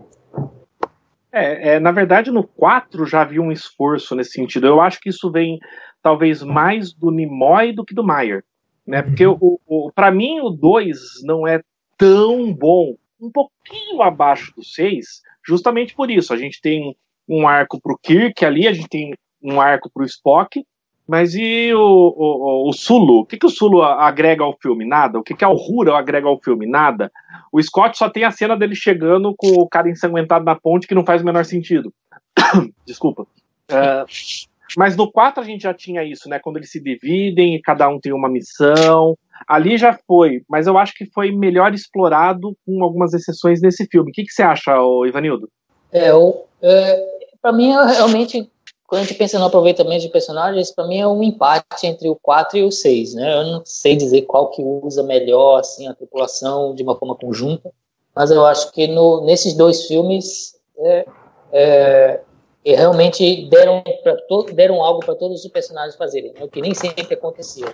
É, é, na verdade, no 4 já havia um esforço nesse sentido. Eu acho que isso vem talvez mais do Nimoy do que do Mayer. Né? Porque uhum. o, o para mim o 2 não é tão bom, um pouquinho abaixo do 6, justamente por isso. A gente tem um arco pro Kirk ali, a gente tem um arco pro Spock, mas e o, o, o Sulu? O que, que o Sulu agrega ao filme? Nada. O que, que a Uhura agrega ao filme? Nada. O Scott só tem a cena dele chegando com o cara ensanguentado na ponte que não faz o menor sentido. Desculpa. Uh, mas no 4 a gente já tinha isso, né? Quando eles se dividem e cada um tem uma missão. Ali já foi, mas eu acho que foi melhor explorado com algumas exceções nesse filme. O que, que você acha, Ivanildo? É, é, para mim, realmente quando a gente pensa no aproveitamento de personagens, para mim é um empate entre o 4 e o 6, né? Eu não sei dizer qual que usa melhor assim a tripulação de uma forma conjunta, mas eu acho que no, nesses dois filmes é, é, realmente deram to, deram algo para todos os personagens fazerem, né? o que nem sempre acontecia.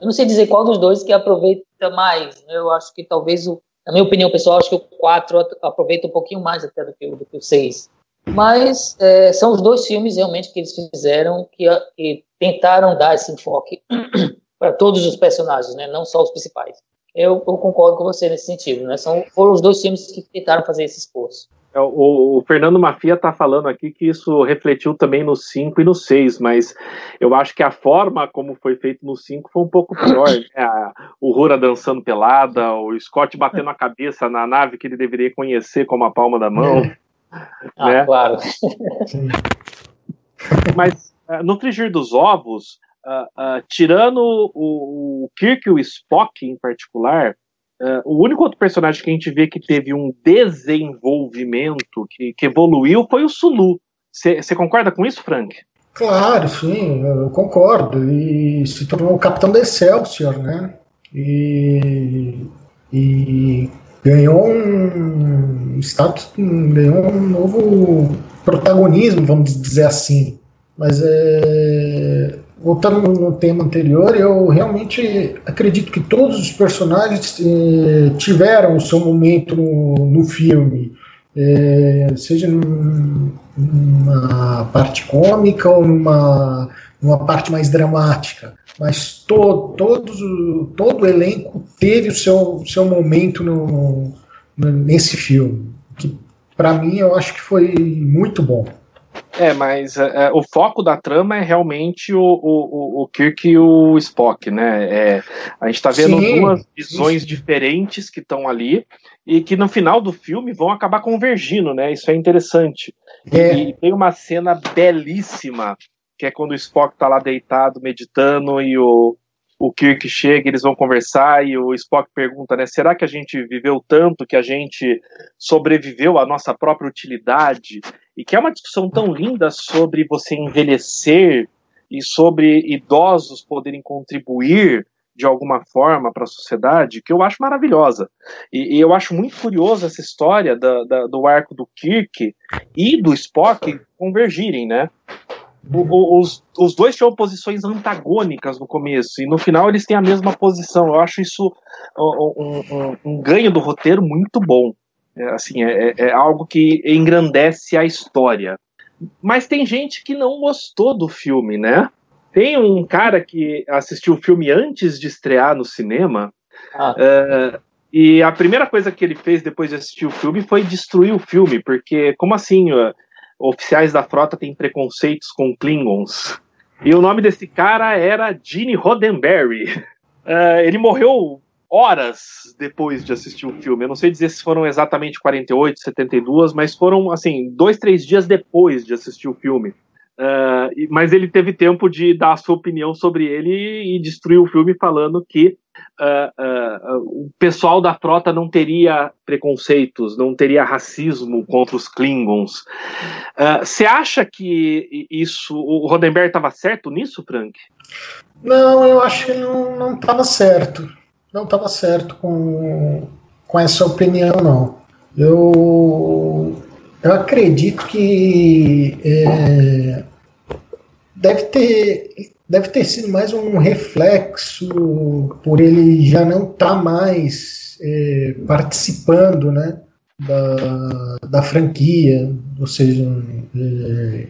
Eu não sei dizer qual dos dois que aproveita mais. Né? Eu acho que talvez o, na minha opinião pessoal, acho que o 4 aproveita um pouquinho mais até do que, do que o 6 mas é, são os dois filmes realmente que eles fizeram que, que tentaram dar esse enfoque para todos os personagens, né? não só os principais. Eu, eu, concordo com você nesse sentido. Né? São, foram os dois filmes que tentaram fazer esse esforço. É, o, o, Fernando Mafia está falando aqui que isso refletiu também no 5 e no 6, mas eu acho que a forma como foi feito no 5 foi um pouco pior. Né? A, o Rura dançando pelada, o Scott batendo a cabeça na nave que ele deveria conhecer como a palma da mão. É. Ah, né? claro. Mas uh, no frigir dos ovos, uh, uh, tirando o, o, Kirk e o Spock em particular, o único outro personagem que a gente vê que teve um desenvolvimento, que, que evoluiu, foi o Sulu. Você concorda com isso, Frank? Claro, sim, eu concordo. E se tornou o capitão da Excelsior, né? E, e ganhou um status, ganhou um novo protagonismo, vamos dizer assim. Mas é, voltando no tema anterior, eu realmente acredito que todos os personagens eh, tiveram o seu momento no, no filme, eh, seja numa parte cômica ou numa, numa parte mais dramática mas to, todos, todo o elenco teve o seu, seu momento no, no nesse filme, que para mim eu acho que foi muito bom. É, mas é, é, o foco da trama é realmente o, o, o Kirk e o Spock, né? É, a gente está vendo sim, duas visões sim. diferentes que estão ali e que no final do filme vão acabar convergindo, né? Isso é interessante. É. E tem uma cena belíssima, que é quando o Spock está lá deitado, meditando, e o, o Kirk chega, eles vão conversar e o Spock pergunta, né? Será que a gente viveu tanto que a gente sobreviveu à nossa própria utilidade? E que é uma discussão tão linda sobre você envelhecer e sobre idosos poderem contribuir de alguma forma para a sociedade, que eu acho maravilhosa. E, e, eu acho muito curioso essa história da, da, do arco do Kirk e do Spock convergirem, né? Os, os dois tinham posições antagônicas no começo, e no final eles têm a mesma posição. Eu acho isso um, um, um ganho do roteiro muito bom. É, assim, é, é, é algo que engrandece a história. Mas tem gente que não gostou do filme, né? Tem um cara que assistiu o filme antes de estrear no cinema. Ah. Uh, e a primeira coisa que ele fez depois de assistir o filme foi destruir o filme, porque, como assim? Uh, oficiais da frota têm preconceitos com Klingons. E o nome desse cara era Gene Roddenberry. Uh, ele morreu horas depois de assistir o filme. Eu não sei dizer se foram exatamente 48, 72, mas foram, assim, dois, três dias depois de assistir o filme. Uh, mas ele teve tempo de dar a sua opinião sobre ele e destruir o filme falando que uh, uh, o pessoal da frota não teria preconceitos, não teria racismo contra os Klingons. Você acha que isso, o Rodenberg estava certo nisso, Frank? Não, eu acho que não estava certo. Não estava certo com, com essa opinião, não. Eu eu acredito que é, deve ter deve ter sido mais um reflexo por ele já não estar tá mais é, participando, né, da, da franquia, ou seja, é,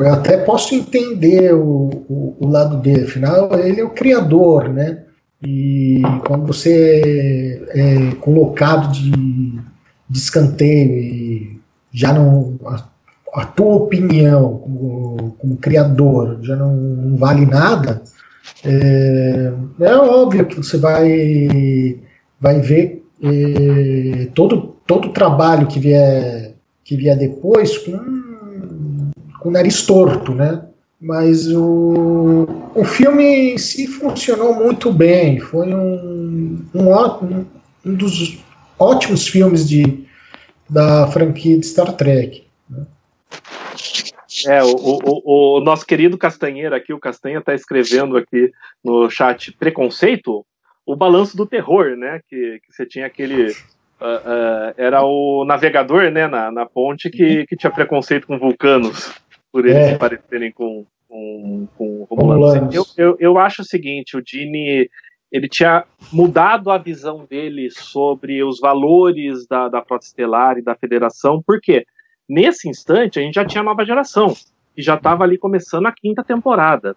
eu até posso entender o, o, o, lado dele, afinal ele é o criador, né, e quando você é, é colocado de, de escanteio e já não. A tua opinião como, como, criador já não, não vale nada, é, é, óbvio que você vai, vai ver é, todo, todo o trabalho que vier, que vier depois com, com o nariz torto, né? Mas o, o filme em si funcionou muito bem. Foi um, um, um dos ótimos filmes de, da franquia de Star Trek. É, o, o, o, nosso querido Castanheira aqui, o Castanha está escrevendo aqui no chat preconceito, o balanço do terror, né? Que, que você tinha aquele. Uh, uh, era o navegador, né, na, na ponte, que, que tinha preconceito com vulcanos, por eles é. se parecerem com, com, com romulanos. Eu, eu, eu acho o seguinte: o Dini ele tinha mudado a visão dele sobre os valores da, da Frota Estelar e da Federação, porque nesse instante a gente já tinha a nova geração, que já estava ali começando a quinta temporada.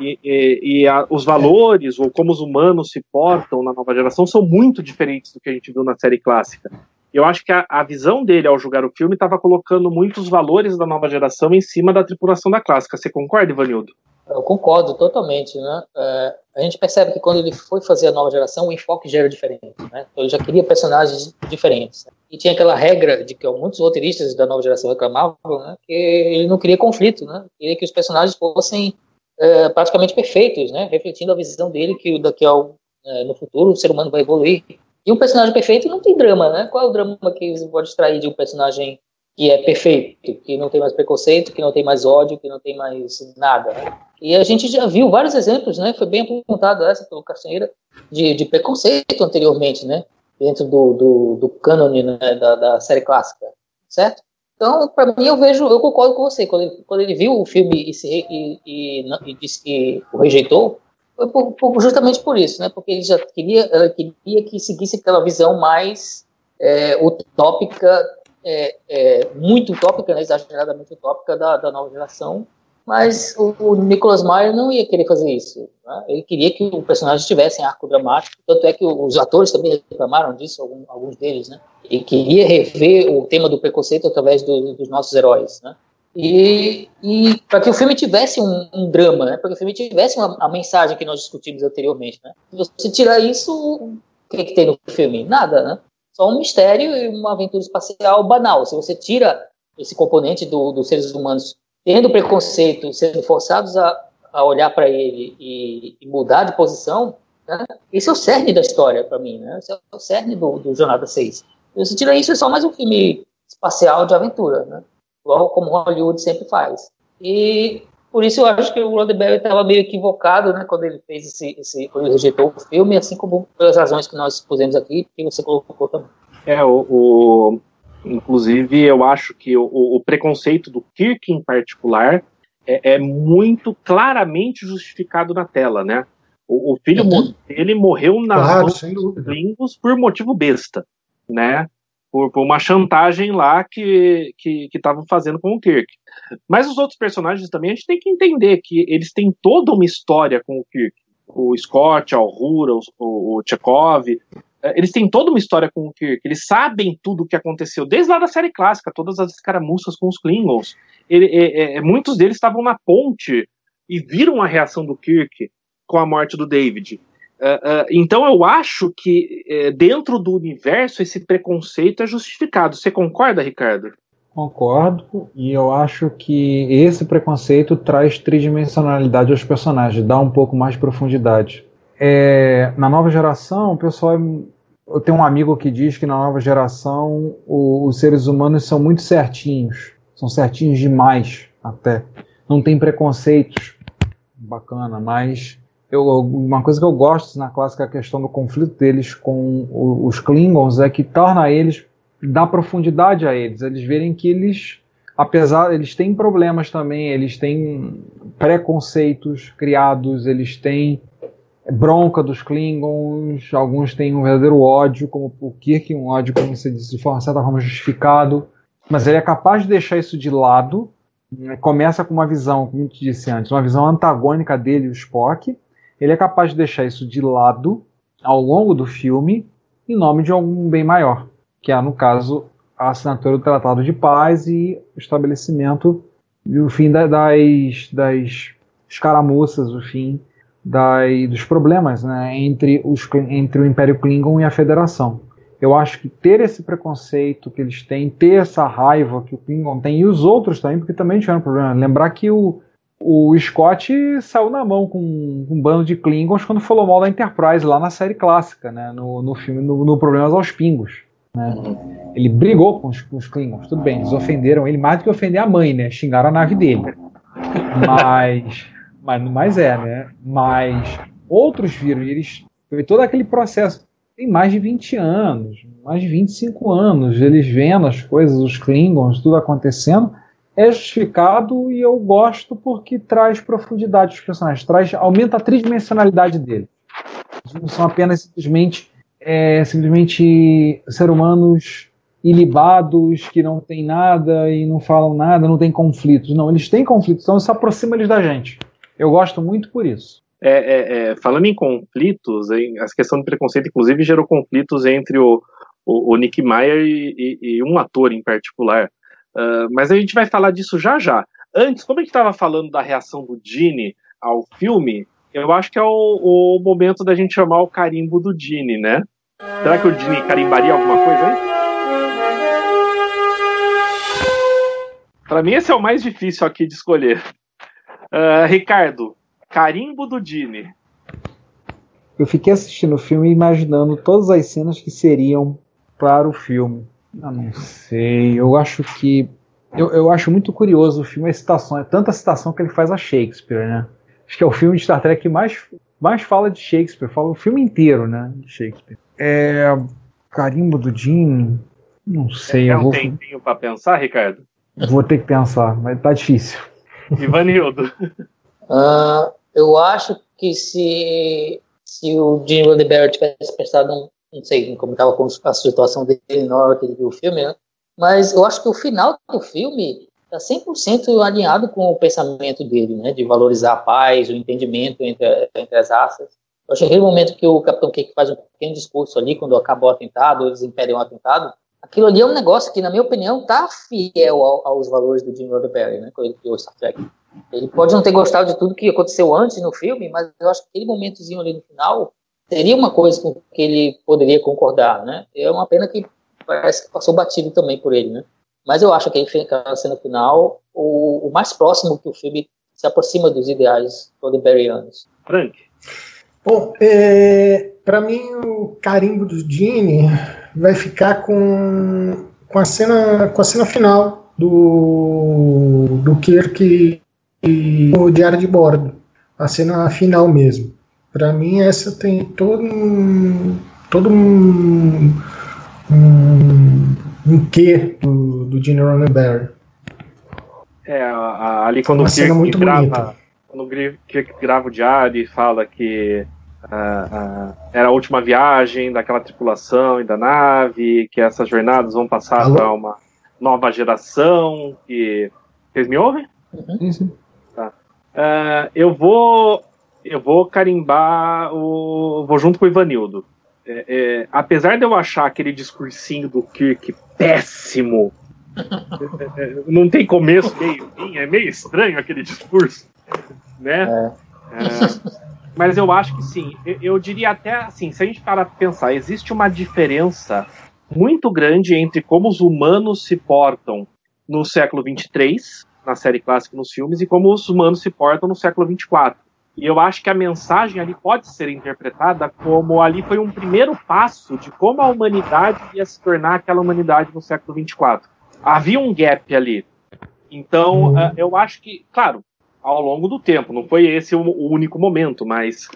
E, e, e a, os valores, ou como os humanos se portam na nova geração, são muito diferentes do que a gente viu na série clássica. Eu acho que a, a visão dele ao julgar o filme estava colocando muitos valores da nova geração em cima da tripulação da clássica. Você concorda, Ivanildo? Eu concordo totalmente, né? É, a gente percebe que quando ele foi fazer a nova geração, o enfoque já era diferente, né? Então ele já queria personagens diferentes. E tinha aquela regra de que muitos roteiristas da nova geração reclamavam, né? Que ele não queria conflito, né? Queria que os personagens fossem é, praticamente perfeitos, né? Refletindo a visão dele que daqui ao é, no futuro o ser humano vai evoluir. E um personagem perfeito não tem drama, né? Qual é o drama que você pode extrair de um personagem que é perfeito, que não tem mais preconceito, que não tem mais ódio, que não tem mais nada. Né? E a gente já viu vários exemplos, né? Foi bem apontado essa pelo Castanheira, de, de preconceito anteriormente, né? Dentro do, do, do cânone né? da, da série clássica, certo? Então, para mim, eu vejo, eu concordo com você. Quando ele, quando ele viu o filme e, se, e, e, e disse que o rejeitou, foi por, por, justamente por isso, né? Porque ele já queria, queria que seguisse aquela visão mais é, utópica é, é, muito utópica, né, exageradamente utópica da, da nova geração, mas o, o Nicholas Meyer não ia querer fazer isso. Né? Ele queria que o personagem tivesse arco dramático, tanto é que os atores também reclamaram disso, alguns, deles, né? Ele queria rever o tema do preconceito através do, dos nossos heróis, né? E, e para que o filme tivesse um, um drama, né? para que o filme tivesse uma, a mensagem que nós discutimos anteriormente. Né? Se você tirar isso, o que, que tem no filme? Nada, né? Só um mistério e uma aventura espacial banal. Se você tira esse componente do, dos seres humanos tendo preconceito, sendo forçados a, a olhar para ele e, e, mudar de posição, né? esse é o cerne da história para mim, né? Esse é o cerne do, do Jornada 6. Se tira isso, é só mais um filme espacial de aventura, né? Igual como Hollywood sempre faz. E por isso eu acho que o Roddenberry estava meio equivocado, né, quando ele fez esse, esse, quando ele rejeitou o filme, assim como pelas razões que nós pusemos aqui, que você colocou também. É, o, o inclusive eu acho que o, o, preconceito do Kirk em particular é, é, muito claramente justificado na tela, né? O, o filho uhum. dele morreu na claro, mãos por motivo besta, né? Por, por uma chantagem lá que estavam que, que fazendo com o Kirk. Mas os outros personagens também a gente tem que entender que eles têm toda uma história com o Kirk. O Scott, a Uhura, o, o, o Chekhov, é, eles têm toda uma história com o Kirk, eles sabem tudo o que aconteceu, desde lá da série clássica, todas as escaramuças com os Klingons. Ele, é, é, muitos deles estavam na ponte e viram a reação do Kirk com a morte do David. Uh, então eu acho que uh, dentro do universo esse preconceito é justificado. Você concorda, Ricardo? Concordo, e eu acho que esse preconceito traz tridimensionalidade aos personagens, dá um pouco mais de profundidade. É, na nova geração, o pessoal. Eu tenho um amigo que diz que na nova geração o, os seres humanos são muito certinhos, são certinhos demais até. Não tem preconceitos. Bacana, mas eu, uma coisa que eu gosto na clássica a questão do conflito deles com os Klingons é que torna eles dá profundidade a eles, eles verem que eles apesar eles têm problemas também, eles têm preconceitos criados, eles têm bronca dos Klingons, alguns têm um verdadeiro ódio, como o Kirk, um ódio, como você disse, de forma certa forma justificado, mas ele é capaz de deixar isso de lado. Né, começa com uma visão, como eu te disse antes, uma visão antagônica dele, o Spock, ele é capaz de deixar isso de lado ao longo do filme em nome de algum bem maior, que é, no caso, a assinatura do Tratado de Paz e o estabelecimento e o fim das, das escaramuças, o fim das, dos problemas né, entre, os, entre o Império Klingon e a Federação. Eu acho que ter esse preconceito que eles têm, ter essa raiva que o Klingon tem, e os outros também, porque também tiveram problema. Lembrar que o, o Scott saiu na mão com um bando de Klingons quando falou mal da Enterprise lá na série clássica, né? No, no filme, no, no Problemas aos Pingos. Né? Ele brigou com os, com os, Klingons, tudo bem, eles ofenderam ele mais do que ofender a mãe, né? Xingaram a nave dele. Mas, mas, mas é, né? Mas outros viram, e eles. Todo aquele processo tem mais de 20 anos, mais de 25 anos, eles vendo as coisas, os Klingons, tudo acontecendo é justificado e eu gosto porque traz profundidade dos personagens, traz, aumenta a tridimensionalidade dele. Eles não são apenas simplesmente, é, simplesmente ser humanos ilibados que não tem nada e não falam nada, não tem conflitos. Não, eles têm conflitos, então isso aproxima eles da gente. Eu gosto muito por isso. É, é, é, falando em conflitos, hein, a questão do preconceito, inclusive, gerou conflitos entre o, o, o Nick Meyer e, e, e, um ator em particular. Uh, mas a gente vai falar disso já já. Antes, como a gente estava falando da reação do Gene ao filme, eu acho que é o, o, momento da gente chamar o carimbo do Gene, né? Será que o Gene carimbaria alguma coisa aí? Para mim, esse é o mais difícil aqui de escolher. Uh, Ricardo, carimbo do Gene. Eu fiquei assistindo o filme imaginando todas as cenas que seriam para o filme. Eu não sei. Eu acho que. Eu, eu acho muito curioso o filme, a citação. É tanta citação que ele faz a Shakespeare, né? Acho que é o filme de Star Trek que mais, mais fala de Shakespeare. Fala o filme inteiro, né? De Shakespeare. É. Carimbo do Jim. Não sei. É um vou... tempinho pra pensar, Ricardo? Vou ter que pensar, mas tá difícil. Ivanildo. uh, eu acho que se, se o Jim Roddenberry tivesse prestado um, não sei como estava a situação dele na hora que ele viu o filme, né? Mas eu acho que o final do filme está 100% alinhado com o pensamento dele, né? De valorizar a paz, o entendimento entre, entre as raças. Eu que aquele momento que o Capitão Kirk faz um pequeno discurso ali, quando acabou o atentado, eles impedem o atentado, aquilo ali é um negócio que, na minha opinião, tá fiel ao, aos valores do Gene Roddenberry, né, quando ele criou Star Trek. Ele pode não ter gostado de tudo que aconteceu antes no filme, mas eu acho que aquele momentozinho ali no final seria uma coisa com que ele poderia concordar, né? É uma pena que parece que passou batido também por ele, né? Mas eu acho que aquela cena final, o, o mais próximo que o filme se aproxima dos ideais roddenberryianos. Frank? Bom, é, para mim o carimbo do Gene vai ficar com, com, a, cena, com a cena final do, do Kirk no Diário de Bordo. A cena final mesmo. Para mim essa tem todo um, todo um, um, um quê do, do Gene Roddenberry. É, ali quando Uma o Kirk grava, bonita. quando o Kirk grava o diário e fala que uh, uh, era a última viagem daquela tripulação e da nave, que essas jornadas vão passar para uma nova geração, que vocês me ouvem? Uhum. Sim, Tá. Uh, eu vou eu vou carimbar o vou junto com o Ivanildo. É, é, apesar de eu achar aquele discursinho do Kirk péssimo não tem começo, meio fim, é meio estranho aquele discurso, né? É. É, mas eu acho que sim, eu, eu, diria até assim, se a gente parar para pensar, existe uma diferença muito grande entre como os humanos se portam no século 23, na série clássica nos filmes, e como os humanos se portam no século 24. E eu acho que a mensagem ali pode ser interpretada como ali foi um primeiro passo de como a humanidade ia se tornar aquela humanidade no século 24 havia um gap ali. Então, uh, eu acho que, claro, ao longo do tempo, não foi esse o, o único momento, mas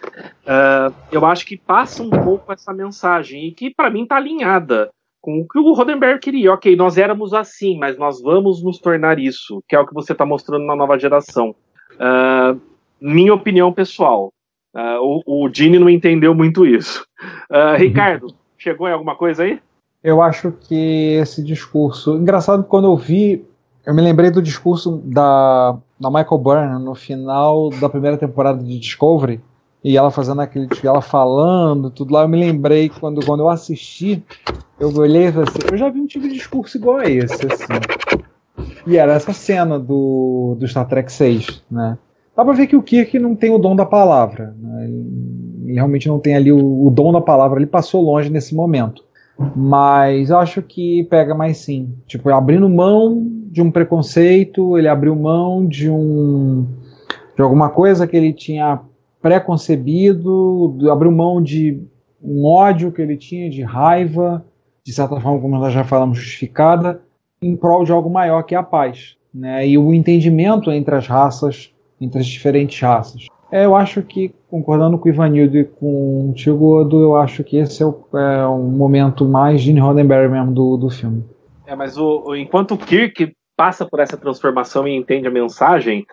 uh, eu acho que passa um pouco essa mensagem e que para mim está alinhada com o que o Rodenberg queria. Ok, nós éramos assim, mas nós vamos nos tornar isso, que é o que você está mostrando na nova geração. Uh, minha opinião pessoal. Uh, o, o Gene não entendeu muito isso. Uh, Ricardo, chegou em alguma coisa aí? eu acho que esse discurso. Engraçado quando eu vi. Eu me lembrei do discurso da, da Michael Byrne no final da primeira temporada de Discovery. E ela fazendo aquele. Ela falando, tudo lá. Eu me lembrei quando, quando eu assisti. Eu olhei e falei assim: eu já vi um tipo de discurso igual a esse, assim. E era essa cena do, do Star Trek 6, né? Dá pra ver que o Kirk não tem o dom da palavra. Né? Ele realmente não tem ali o, o dom da palavra. Ele passou longe nesse momento. Mas acho que pega mais sim. Tipo, abrindo mão de um preconceito, ele abriu mão de um de alguma coisa que ele tinha preconcebido, abriu mão de um ódio que ele tinha, de raiva, de certa forma, como nós já falamos, justificada, em prol de algo maior que é a paz. Né? E o entendimento entre as raças, entre as diferentes raças. É, eu acho que, concordando com o Ivanildo e com o Tio Gordo, eu acho que esse é, o, é um momento mais Gene Roddenberry mesmo do, do filme. É, mas o, o, enquanto o Kirk passa por essa transformação e entende a mensagem,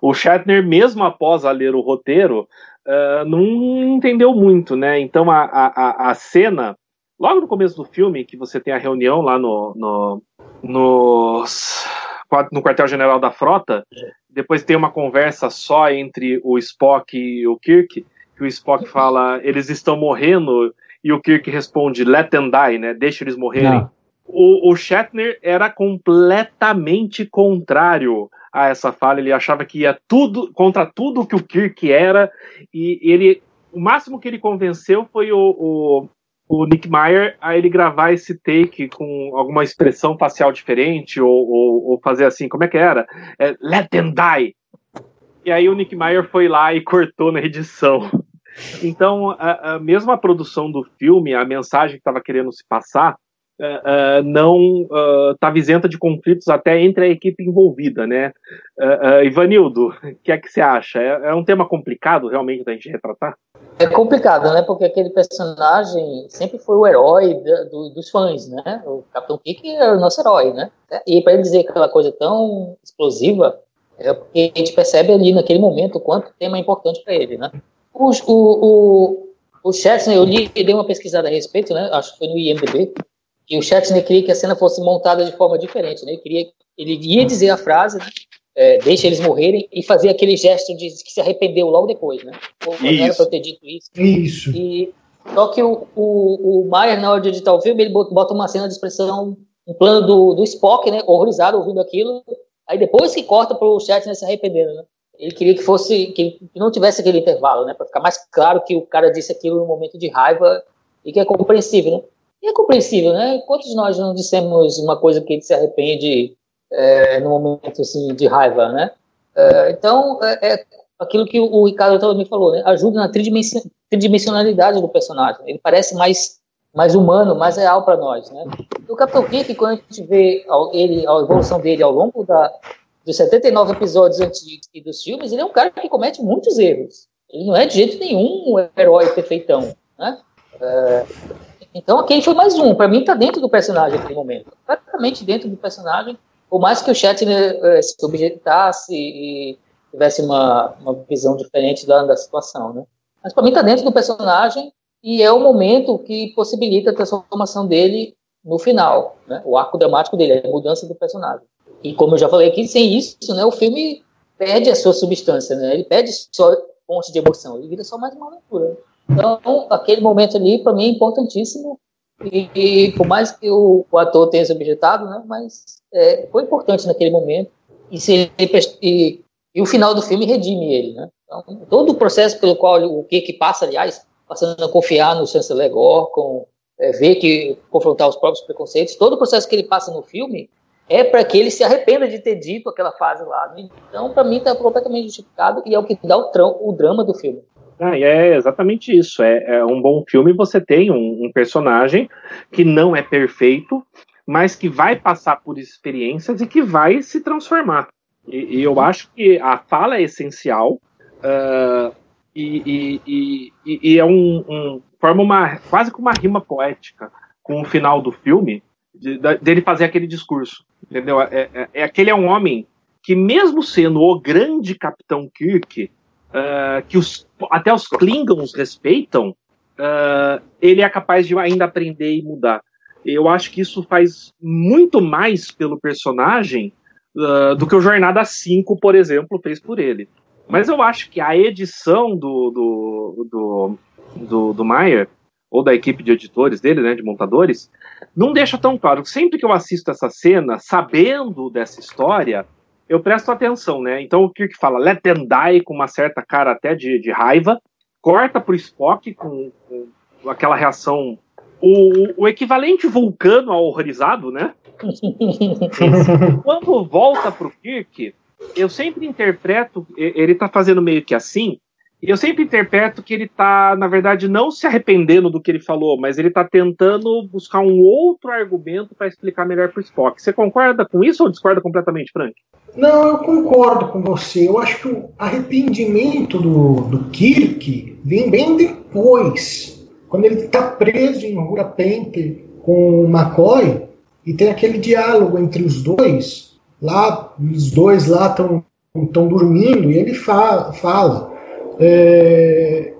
o Shatner, mesmo após a ler o roteiro, uh, não entendeu muito, né? Então a, a, a cena, logo no começo do filme, que você tem a reunião lá no, no, nos no quartel-general da frota, depois tem uma conversa só entre o Spock e o Kirk, que o Spock fala, eles estão morrendo, e o Kirk responde, let them die, né? Deixa eles morrerem. O, o, Shatner era completamente contrário a essa fala. Ele achava que ia tudo contra tudo que o Kirk era, e ele o máximo que ele convenceu foi o, o, o Nick Meyer a ele gravar esse take com alguma expressão facial diferente, ou, ou, ou fazer assim, como é que era? É, Let them die! E aí o Nick Meyer foi lá e cortou na edição. Então, a, a, mesmo a produção do filme, a mensagem que estava querendo se passar, Uh, não está uh, isenta de conflitos até entre a equipe envolvida, né? Ivanildo, o que é que você acha? É, é, um tema complicado realmente da gente retratar? É complicado, né? Porque aquele personagem sempre foi o herói do, dos fãs, né? O Capitão Kirk é o nosso herói, né? E para ele dizer aquela coisa tão explosiva, é porque a gente percebe ali naquele momento o quanto o tema é importante para ele, né? O, o, o, Shetner, eu li, dei uma pesquisada a respeito, né? Acho que foi no IMDb, que o Shatner queria que a cena fosse montada de forma diferente, né? Ele, queria, ele ia dizer a frase, né? é, deixa eles morrerem, e fazer aquele gesto de que se arrependeu logo depois, né? Ou, não era para ter dito isso. Isso. E, Só que o, o, o Maier, na hora de editar o filme, ele bota uma cena de expressão, um plano do, do Spock, né, horrorizado ouvindo aquilo, aí depois que corta pro Shatner se arrependendo, né? Ele queria que fosse, que não tivesse aquele intervalo, né, para ficar mais claro que o cara disse aquilo no momento de raiva e que é compreensível, né? E é compreensível, né? Quantos de nós não dissemos uma coisa que a gente se arrepende é, no momento assim de raiva, né? É, então, é, é, aquilo que o Ricardo também falou, né? Ajuda na tridimensionalidade do personagem. Ele parece mais mais humano, mais real para nós, né? O Capitão Kirk, quando a gente vê ele, a evolução dele ao longo da, dos 79 episódios antigos e dos filmes, ele é um cara que comete muitos erros. Ele não é de jeito nenhum um herói perfeitão, né? É, então aqui foi mais um. Para mim está dentro do personagem naquele momento, praticamente dentro do personagem. Por mais que o Shatner é, se objetasse e tivesse uma, uma visão diferente da, da situação, né? Mas para mim está dentro do personagem e é o momento que possibilita a transformação dele no final, né? O arco dramático dele, a mudança do personagem. E como eu já falei aqui, sem isso, né, o filme perde a sua substância, né? Ele perde só pontos de emoção, ele vira só mais uma aventura. Então, aquele momento ali, para mim, é importantíssimo. E, e, por mais que o, o, ator tenha se objetado, né, mas é, foi importante naquele momento. E, se e, e, o final do filme redime ele. Né? Então, todo o processo pelo qual o que, que passa, aliás, passando a confiar no chanceler Gore, com, é, ver que confrontar os próprios preconceitos, todo o processo que ele passa no filme é para que ele se arrependa de ter dito aquela fase lá. Né? Então, para mim, está completamente justificado e é o que dá o, o drama do filme. Ah, é exatamente isso. É, é, um bom filme. Você tem um, um, personagem que não é perfeito, mas que vai passar por experiências e que vai se transformar. E, e eu acho que a fala é essencial uh, e, e, e, é um, um, forma uma quase que uma rima poética com o final do filme de, de, dele fazer aquele discurso, entendeu? É, é, é aquele é um homem que mesmo sendo o grande Capitão Kirk uh, que os, até os Klingons respeitam, uh, ele é capaz de ainda aprender e mudar. Eu acho que isso faz muito mais pelo personagem uh, do que o Jornada 5, por exemplo, fez por ele. Mas eu acho que a edição do, do, do, do, do Maier, ou da equipe de editores dele, né, de montadores, não deixa tão claro. Sempre que eu assisto essa cena, sabendo dessa história, eu presto atenção, né? Então o Kirk fala let them die com uma certa cara até de, de raiva, corta pro Spock com, com aquela reação. O, o, equivalente vulcano ao horrorizado, né? Quando volta pro Kirk, eu sempre interpreto, ele tá fazendo meio que assim, e eu sempre interpreto que ele tá, na verdade, não se arrependendo do que ele falou, mas ele tá tentando buscar um outro argumento para explicar melhor pro Spock. Você concorda com isso ou discorda completamente, Frank? Não, eu concordo com você. Eu acho que o arrependimento do, do Kirk vem bem depois. Quando ele está preso em Hurapente com o McCoy e tem aquele diálogo entre os dois. Lá, os dois lá estão dormindo e ele fala é,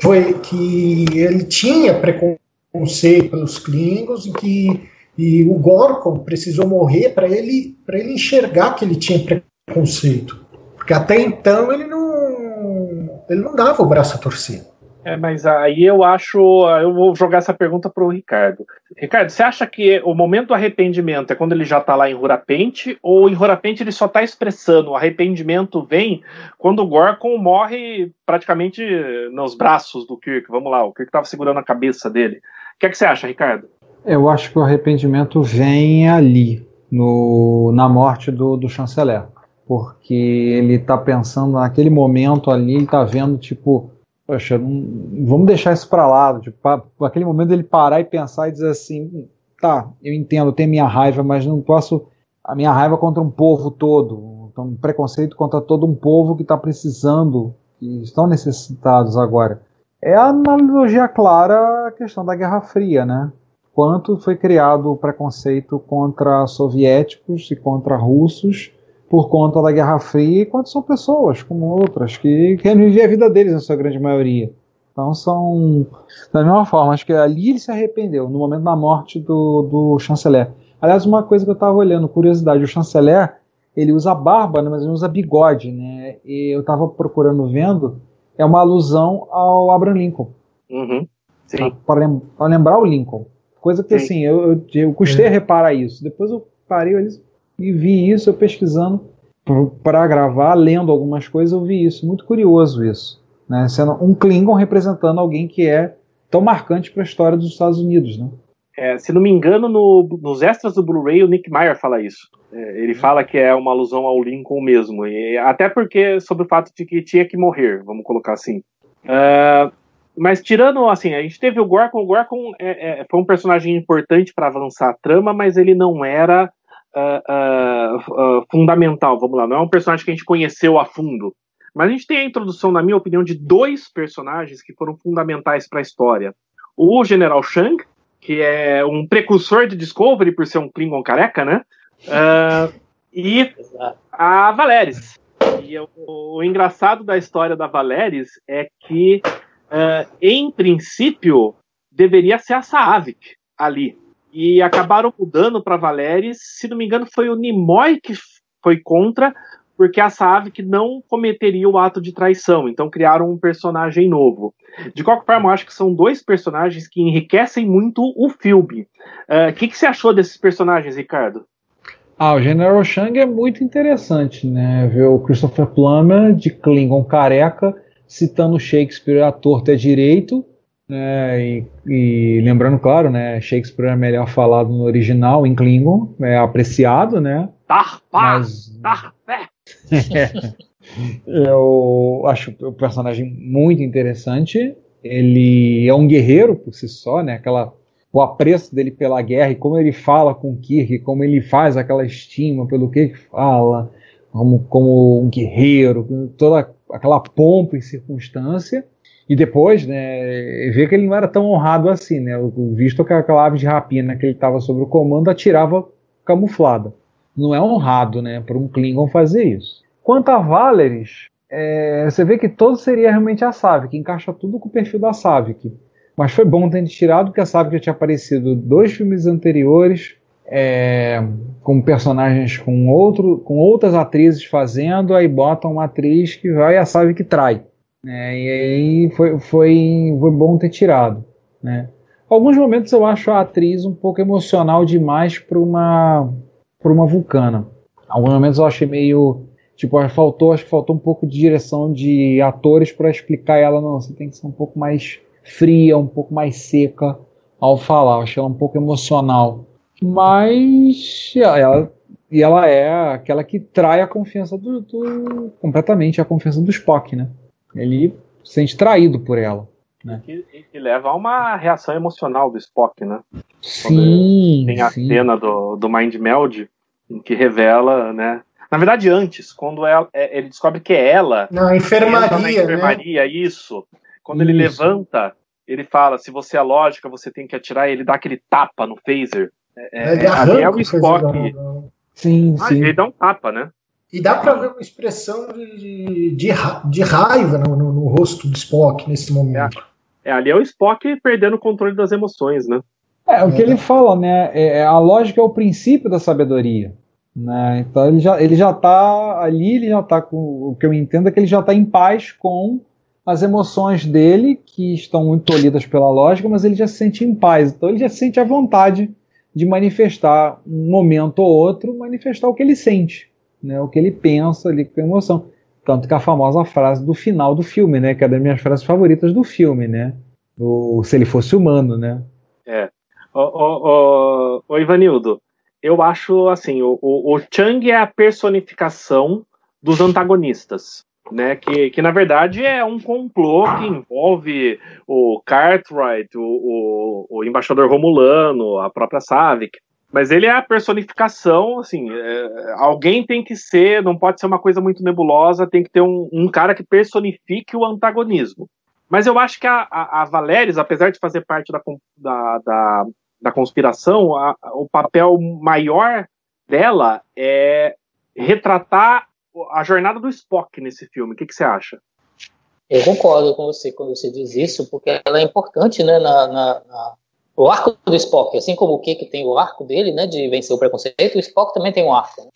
foi que ele tinha preconceito pelos Klingons e que e o Gorkon precisou morrer para ele, ele enxergar que ele tinha preconceito. Porque até então ele não, ele não dava o braço a torcer. É, mas aí eu acho. Eu vou jogar essa pergunta para o Ricardo. Ricardo, você acha que o momento do arrependimento é quando ele já está lá em Rurapente? Ou em Rurapente ele só está expressando? O arrependimento vem quando o Gorkon morre praticamente nos braços do Kirk. Vamos lá, o Kirk estava segurando a cabeça dele. O que, é que você acha, Ricardo? Eu acho que o arrependimento vem ali, no, na morte do, do chanceler. Porque ele está pensando naquele momento ali, ele está vendo, tipo, poxa, não, vamos deixar isso para lá. Tipo, aquele momento ele parar e pensar e dizer assim: tá, eu entendo, eu tenho minha raiva, mas não posso. A minha raiva contra um povo todo, então, um preconceito contra todo um povo que está precisando, que estão necessitados agora. É a analogia clara à questão da Guerra Fria, né? quanto foi criado o preconceito contra soviéticos e contra russos por conta da Guerra Fria, quanto são pessoas como outras que querem viver a vida deles, na sua grande maioria. Então são. Da mesma forma, acho que ali ele se arrependeu, no momento da morte do, do chanceler. Aliás, uma coisa que eu estava olhando, curiosidade, o chanceler ele usa barba, né, mas ele usa bigode, né? E eu estava procurando vendo, é uma alusão ao Abraham Lincoln. Uhum. para lembrar o Lincoln. Coisa que Sim. assim, eu, eu, eu custei é. reparar isso. Depois eu parei e vi isso, eu pesquisando para gravar, lendo algumas coisas, eu vi isso. Muito curioso isso. Né? Sendo um Klingon representando alguém que é tão marcante para a história dos Estados Unidos. Né? É, se não me engano, no, nos extras do Blu-ray, o Nick Meyer fala isso. É, ele fala que é uma alusão ao Lincoln mesmo. E, até porque, sobre o fato de que tinha que morrer, vamos colocar assim. Uh, mas tirando, assim, a gente teve o Gorkon. O Gorkon é, é, foi um personagem importante para avançar a trama, mas ele não era uh, fundamental, vamos lá. Não é um personagem que a gente conheceu a fundo. Mas a gente tem a introdução, na minha opinião, de dois personagens que foram fundamentais para a história. O General Shang, que é um precursor de Discovery por ser um Klingon careca, né? Uh, e a Valeris. E o, o, engraçado da história da Valeris é que, uh, em princípio, deveria ser a Saavik ali. E acabaram mudando para Valeris. Se não me engano, foi o Nimoy que foi contra, porque a Saavik não cometeria o ato de traição, então criaram um personagem novo. De qualquer forma, eu acho que são dois personagens que enriquecem muito o filme. O uh, que, que você achou desses personagens, Ricardo? Ah, o General Shang é muito interessante, né? Ver o Christopher Plummer de Klingon careca citando Shakespeare à torta à direito, né? E, e, lembrando, claro, né? Shakespeare é melhor falado no original, em Klingon, é apreciado, né? Tarpa, Mas... Tarpé. Eu acho o personagem muito interessante. Ele é um guerreiro por si só, né? Aquela, o apreço dele pela guerra e como ele fala com o Kirk, como ele faz aquela estima pelo que fala, como, como um guerreiro, toda aquela pompa e circunstância. E depois, né, ver que ele não era tão honrado assim, né? Visto que aquela ave de rapina que ele estava sob o comando atirava camuflada não é honrado, né, para um Klingon fazer isso. Quanto a Valeris, é, você vê que todo seria realmente a Savik, encaixa tudo com o perfil da Savik. Mas foi bom ter tirado, porque a Savik já tinha aparecido dois filmes anteriores, é, com personagens com, outro, com outras atrizes fazendo, aí botam uma atriz que vai e a Savik trai. Né, e aí foi, foi, foi bom ter tirado. Né. Alguns momentos eu acho a atriz um pouco emocional demais para uma por uma vulcana. Alguns momentos eu achei meio. Tipo, faltou, acho que faltou um pouco de direção de atores para explicar ela. Não, você tem que ser um pouco mais fria, um pouco mais seca ao falar. Eu achei ela um pouco emocional. Mas ela, e ela é aquela que trai a confiança do, do, completamente a confiança do Spock, né? Ele se sente traído por ela. Né? Que, que, leva a uma reação emocional do Spock, né? Sim. Tem a sim. cena do, do Mind Meld em que revela, né? Na verdade, antes, quando ela, é, ele descobre que é ela. Na enfermaria. Na enfermaria, né? isso. Quando isso. ele levanta, ele fala: se você é lógica, você tem que atirar. Ele dá aquele tapa no phaser. É, é, ali é o Spock. Sim, ah, sim. Ele dá um tapa, né? E dá para ver uma expressão de, de, de raiva no, no, no, rosto do Spock nesse momento. É, ali é o Spock perdendo o controle das emoções, né? É, o que ele fala, né? É, é, a lógica é o princípio da sabedoria. Né? Então ele já, ele já tá ali, ele já tá com. O que eu entendo é que ele já está em paz com as emoções dele, que estão muito tolhidas pela lógica, mas ele já se sente em paz. Então ele já sente a vontade de manifestar um momento ou outro, manifestar o que ele sente, né? o que ele pensa ali com emoção. Tanto que a famosa frase do final do filme, né? Que é das minhas frases favoritas do filme, né? O, se ele fosse humano, né? É. Ô, Ivanildo, eu acho assim, o, o, o Chang é a personificação dos antagonistas. Né, que, que na verdade é um complô que envolve o Cartwright, o, o, o embaixador Romulano, a própria Savik. Mas ele é a personificação, assim, é, alguém tem que ser, não pode ser uma coisa muito nebulosa, tem que ter um, um cara que personifique o antagonismo. Mas eu acho que a, a, a Valéris, apesar de fazer parte da, da, da, da conspiração, a, o papel maior dela é retratar a jornada do Spock nesse filme. O que, que você acha? Eu concordo com você quando você diz isso, porque ela é importante né, na, na, na o arco do Spock, assim como o Kik tem o arco dele, né, de vencer o preconceito, o Spock também tem um arco. Né?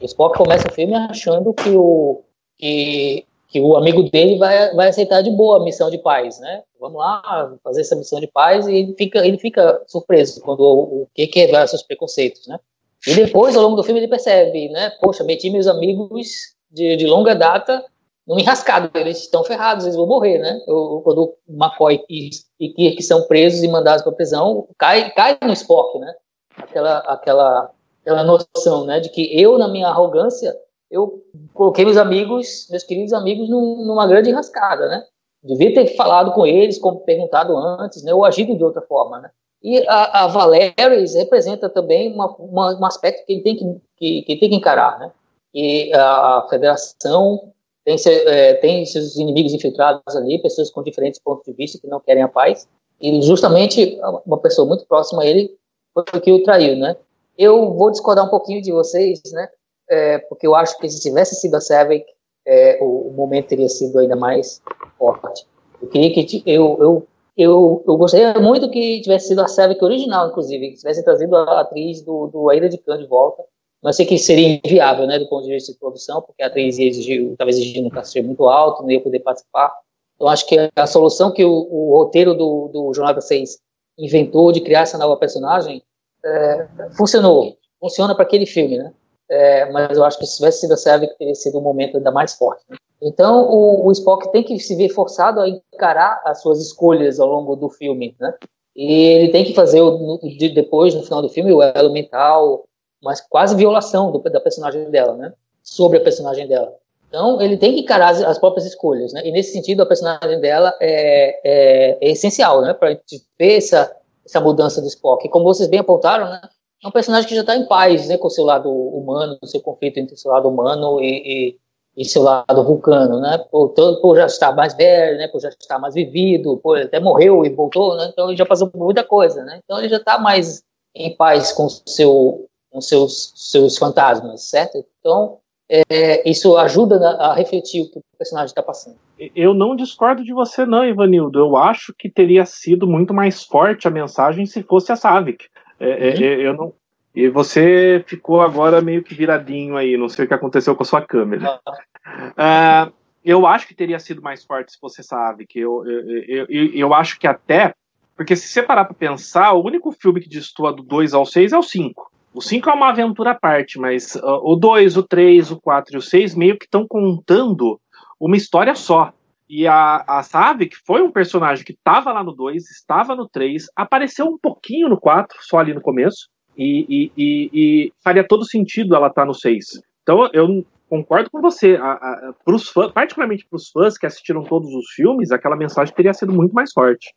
O Spock começa o filme achando que o que que o amigo dele vai, vai aceitar de boa a missão de paz, né? Vamos lá fazer essa missão de paz e ele fica, ele fica surpreso quando o, o que é seus preconceitos, né? E depois, ao longo do filme, ele percebe, né? Poxa, meti meus amigos de, de longa data numa enrascada, eles estão ferrados, eles vão morrer, né? Eu, quando McCoy e, e Kirk são presos e mandados para prisão, cai, cai no Spock, né? Aquela, aquela, aquela noção, né? De que eu, na minha arrogância, eu coloquei meus amigos, meus queridos amigos, num, numa grande enrascada, né? Devia ter falado com eles, como perguntado antes, né? Ou agido de outra forma, né? E a, a Valeris representa também uma, uma, um aspecto que ele tem que, que, que, tem que encarar, né? E a federação tem, é, tem seus inimigos infiltrados ali, pessoas com diferentes pontos de vista que não querem a paz. E justamente uma pessoa muito próxima a ele foi que o traiu, né? Eu vou discordar um pouquinho de vocês, né? É, porque eu acho que se tivesse sido a Savick, é, o, o, momento teria sido ainda mais forte. Eu queria que eu, eu, eu, eu gostaria muito que tivesse sido a Savick original, inclusive, que tivesse trazido a atriz do, do de Khan de volta, mas sei que seria inviável, né, do ponto de vista de produção, porque a atriz exigir, talvez exigir um cachê muito alto, não ia poder participar. Então, acho que a solução que o, o roteiro do, do Jornada 6 inventou de criar essa nova personagem é, funcionou, funciona para aquele filme, né? É, mas eu acho que se tivesse sido a Sérvia, teria sido um momento ainda mais forte. Né? Então, o, o, Spock tem que se ver forçado a encarar as suas escolhas ao longo do filme, né? E ele tem que fazer, o, depois, no final do filme, o elo mental, mas quase violação do, da personagem dela, né? Sobre a personagem dela. Então, ele tem que encarar as, as próprias escolhas, né? E nesse sentido, a personagem dela é, é, é essencial, né? Para ver essa, essa mudança do Spock. E como vocês bem apontaram, né? É um personagem que já está em paz, né? Com o seu lado humano, o seu conflito entre o seu lado humano e, e, e seu lado vulcano, né? Por, por já estar mais velho, né? Por já estar mais vivido, por até morreu e voltou, né? Então, ele já passou por muita coisa, né? Então, ele já está mais em paz com o seu com seus, seus fantasmas, certo? Então, é, isso ajuda a refletir o que o personagem está passando. Eu não discordo de você, não, Ivanildo. Eu acho que teria sido muito mais forte a mensagem se fosse a Savik. É, é uhum. é, eu não. E você ficou agora meio que viradinho aí, não sei o que aconteceu com a sua câmera. Uh, eu acho que teria sido mais forte se fosse Savik. Eu, eu, eu, eu, acho que até. Porque se você parar pra pensar, o único filme que destoa do 2 ao 6 é o 5. O 5 é uma aventura à parte, mas uh, o 2, o 3, o 4 e o 6 meio que estão contando uma história só. E a, a Savi, que foi um personagem que estava lá no 2, estava no 3, apareceu um pouquinho no 4, só ali no começo, e, e, e, e faria todo sentido ela estar tá no 6. Então eu concordo com você. A, a, pros fãs, particularmente para os fãs que assistiram todos os filmes, aquela mensagem teria sido muito mais forte.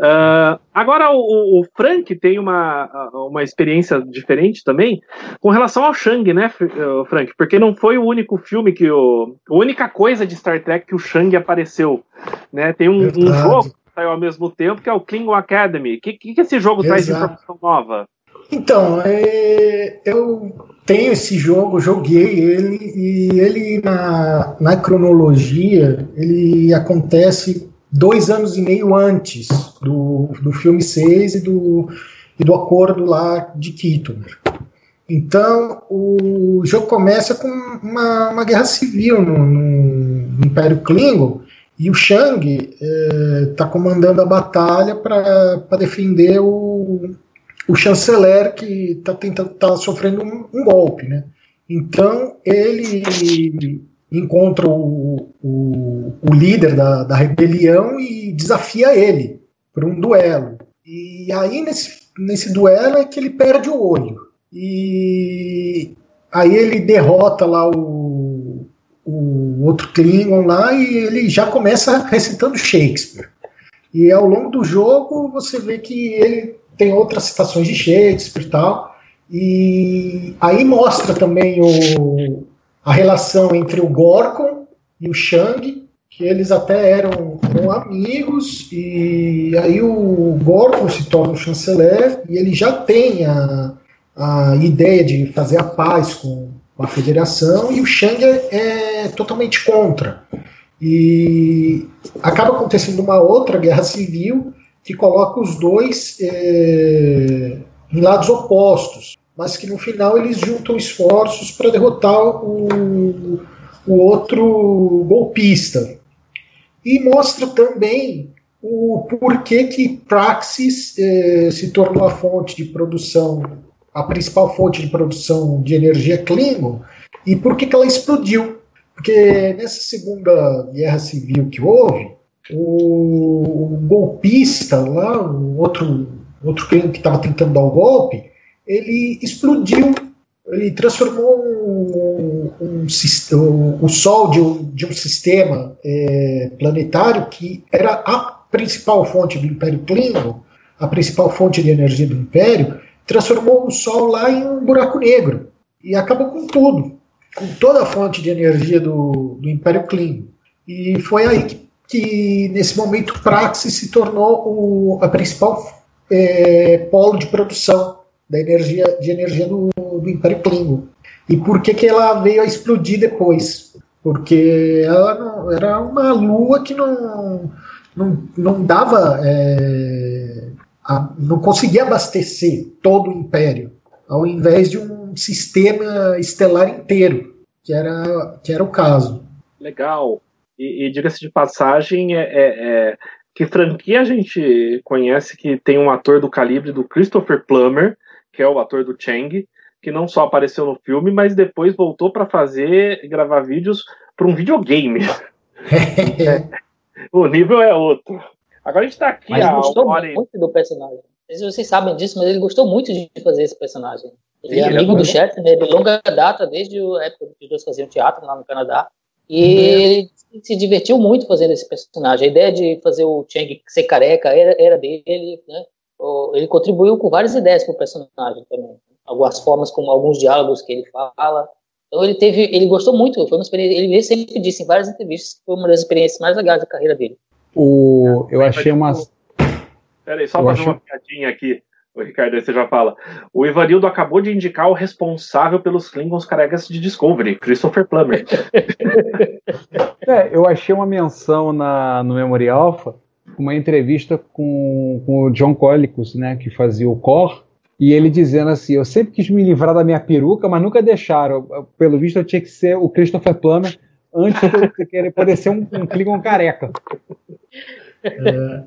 Uh, agora, o, o, Frank tem uma, uma experiência diferente também com relação ao Shang, né, Frank? Porque não foi o único filme que o. A única coisa de Star Trek que o Shang apareceu. Né? Tem um, um jogo que saiu ao mesmo tempo que é o Klingon Academy. O que, que, esse jogo Exato. traz de informação nova? Então, é, eu tenho esse jogo, joguei ele, e ele na, na cronologia, ele acontece dois anos e meio antes do, do filme 6 e do, e do acordo lá de Quito. Então, o jogo começa com uma, uma guerra civil no, no Império Klingon, e o Shang está é, comandando a batalha para defender o, o chanceler que está tá sofrendo um, um, golpe, né? Então ele encontra o, o, o líder da, da, rebelião e desafia ele para um duelo. E aí nesse, nesse duelo é que ele perde o olho. E aí ele derrota lá o, o outro Klingon lá e ele já começa recitando Shakespeare. E ao longo do jogo você vê que ele tem outras citações de Shakespeare e tal. E aí mostra também o, a relação entre o Gorkon e o Shang, que eles até eram, eram amigos, e aí o Gorkon se torna o chanceler e ele já tem a, a ideia de fazer a paz com, a federação, e o Shang é, é totalmente contra. E acaba acontecendo uma outra guerra civil que coloca os dois é, em lados opostos, mas que no final eles juntam esforços para derrotar o, o outro golpista. E mostra também o porquê que Praxis eh, se tornou a fonte de produção, a principal fonte de produção de energia Klingon, e por que ela explodiu. Porque nessa segunda guerra civil que houve, o, golpista lá, o outro, outro que estava tentando dar o golpe, ele explodiu ele transformou um, um, um, o Sol de um, de um sistema é, planetário que era a principal fonte do Império Klingon, a principal fonte de energia do Império, transformou o Sol lá em um buraco negro e acabou com tudo, com toda a fonte de energia do, do Império Klingon. E foi aí que, que nesse momento, Praxis se tornou o, a principal é, polo de produção da energia, de energia do, do Império Klingon. E por que, que ela veio a explodir depois? Porque ela não, era uma lua que não, não, não dava. É, a, não conseguia abastecer todo o Império, ao invés de um sistema estelar inteiro, que era, que era o caso. Legal. E, e diga-se de passagem, é, é, é, que franquia a gente conhece que tem um ator do calibre do Christopher Plummer, que é o ator do Chang, que não só apareceu no filme, mas depois voltou para fazer gravar vídeos para um videogame. é, o nível é outro. Agora a gente está aqui. Mas ele gostou muito do personagem. Não sei se vocês sabem disso, mas ele gostou muito de fazer esse personagem. Ele Sim, é amigo ele é do Shatner de longa data, desde a época que os dois faziam teatro lá no Canadá. E uhum. ele se divertiu muito fazendo esse personagem. A ideia de fazer o Chang ser careca era, era dele, né? Ele contribuiu com várias ideias para o personagem também algumas formas como alguns diálogos que ele fala. Então ele teve, ele gostou muito, foi uma experiência, ele sempre disse em várias entrevistas que foi uma das experiências mais legais da carreira dele. O, eu achei uma Peraí, só fazer achei... uma piadinha aqui. O Ricardo, aí você já fala. O Ivanildo acabou de indicar o responsável pelos Klingons carecas de Discovery, Christopher Plummer. é, eu achei uma menção na, no Memory Alpha, uma entrevista com, com o John Colicos, né, que fazia o Core, e ele dizendo assim: Eu sempre quis me livrar da minha peruca, mas nunca deixaram. Pelo visto, eu tinha que ser o Christopher Plummer antes de querer poder ser um, um Klingon careca. É.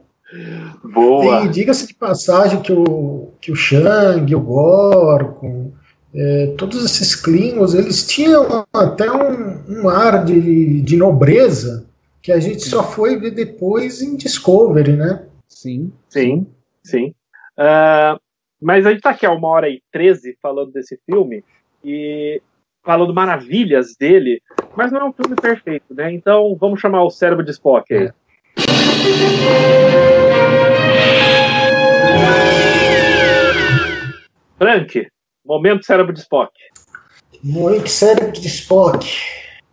Boa! E diga-se de passagem que o, que o Shang, o Gorkon, é, todos esses Klingons, eles tinham até um, um ar de, de nobreza que a gente só foi ver depois em Discovery, né? Sim. Sim, sim. Uh, mas a gente tá aqui há uma hora e treze falando desse filme e falando maravilhas dele, mas não é um filme perfeito, né? Então vamos chamar o cérebro de Spock aí. Frank, momento cérebro de Spock. Momento cérebro de Spock.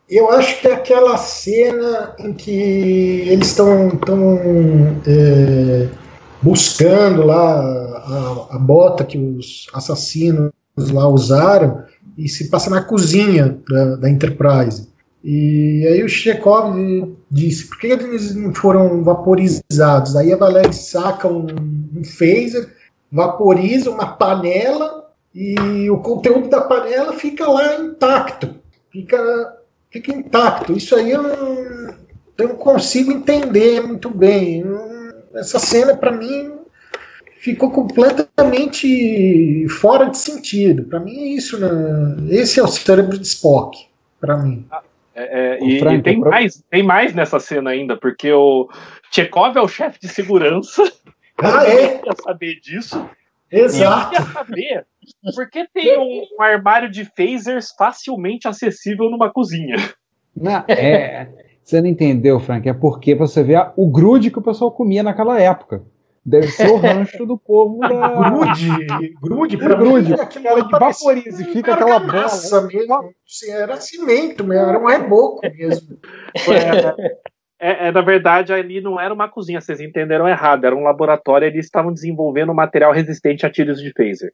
Eu acho que é aquela cena em que eles estão tão, é, buscando lá a, a, bota que os assassinos lá usaram e se passa na cozinha da, da Enterprise. E aí o Chekhov disse, por que eles não foram vaporizados? Aí a Valéria saca um, um phaser, vaporiza uma panela e o conteúdo da panela fica lá intacto. Fica, fica intacto. Isso aí eu não, eu não consigo entender muito bem. Essa cena, para mim, ficou completamente fora de sentido. Para mim é isso, né? Esse é o cérebro de Spock, para mim. Ah, é, é, e, Frank, e, tem, mais, tem mais nessa cena ainda, porque o Chekhov é o chefe de segurança. Ah, é? Eu saber disso. Exato. Eu saber por que tem um, armário de phasers facilmente acessível numa cozinha. Não, é, você não entendeu, Frank? É porque você vê a, o grude que o pessoal comia naquela época. Deve ser o rancho do povo da. Grude! Grude, pra grude. Mim, cara de vaporize, fica aquela massa mesmo. Era cimento mesmo, era um reboco mesmo. É, é, é, na verdade, ali não era uma cozinha, vocês entenderam errado. Era um laboratório e eles estavam desenvolvendo material resistente a tiros de phaser.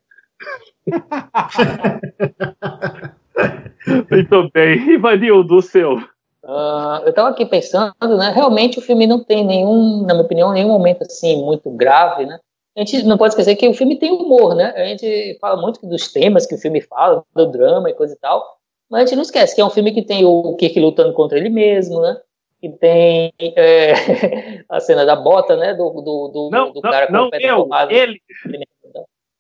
Muito bem. Ivanildo, o seu. Uh, eu estava aqui pensando, né? Realmente o filme não tem nenhum, na minha opinião, nenhum momento assim muito grave, né? A gente não pode esquecer que o filme tem humor, né? A gente fala muito dos temas que o filme fala, do drama e coisa e tal. Mas a gente não esquece que é um filme que tem o Kirk lutando contra ele mesmo, né? Que tem é, a cena da bota, né? Do, do, do, não, do não, cara com não, o pé eu, tomado. ele.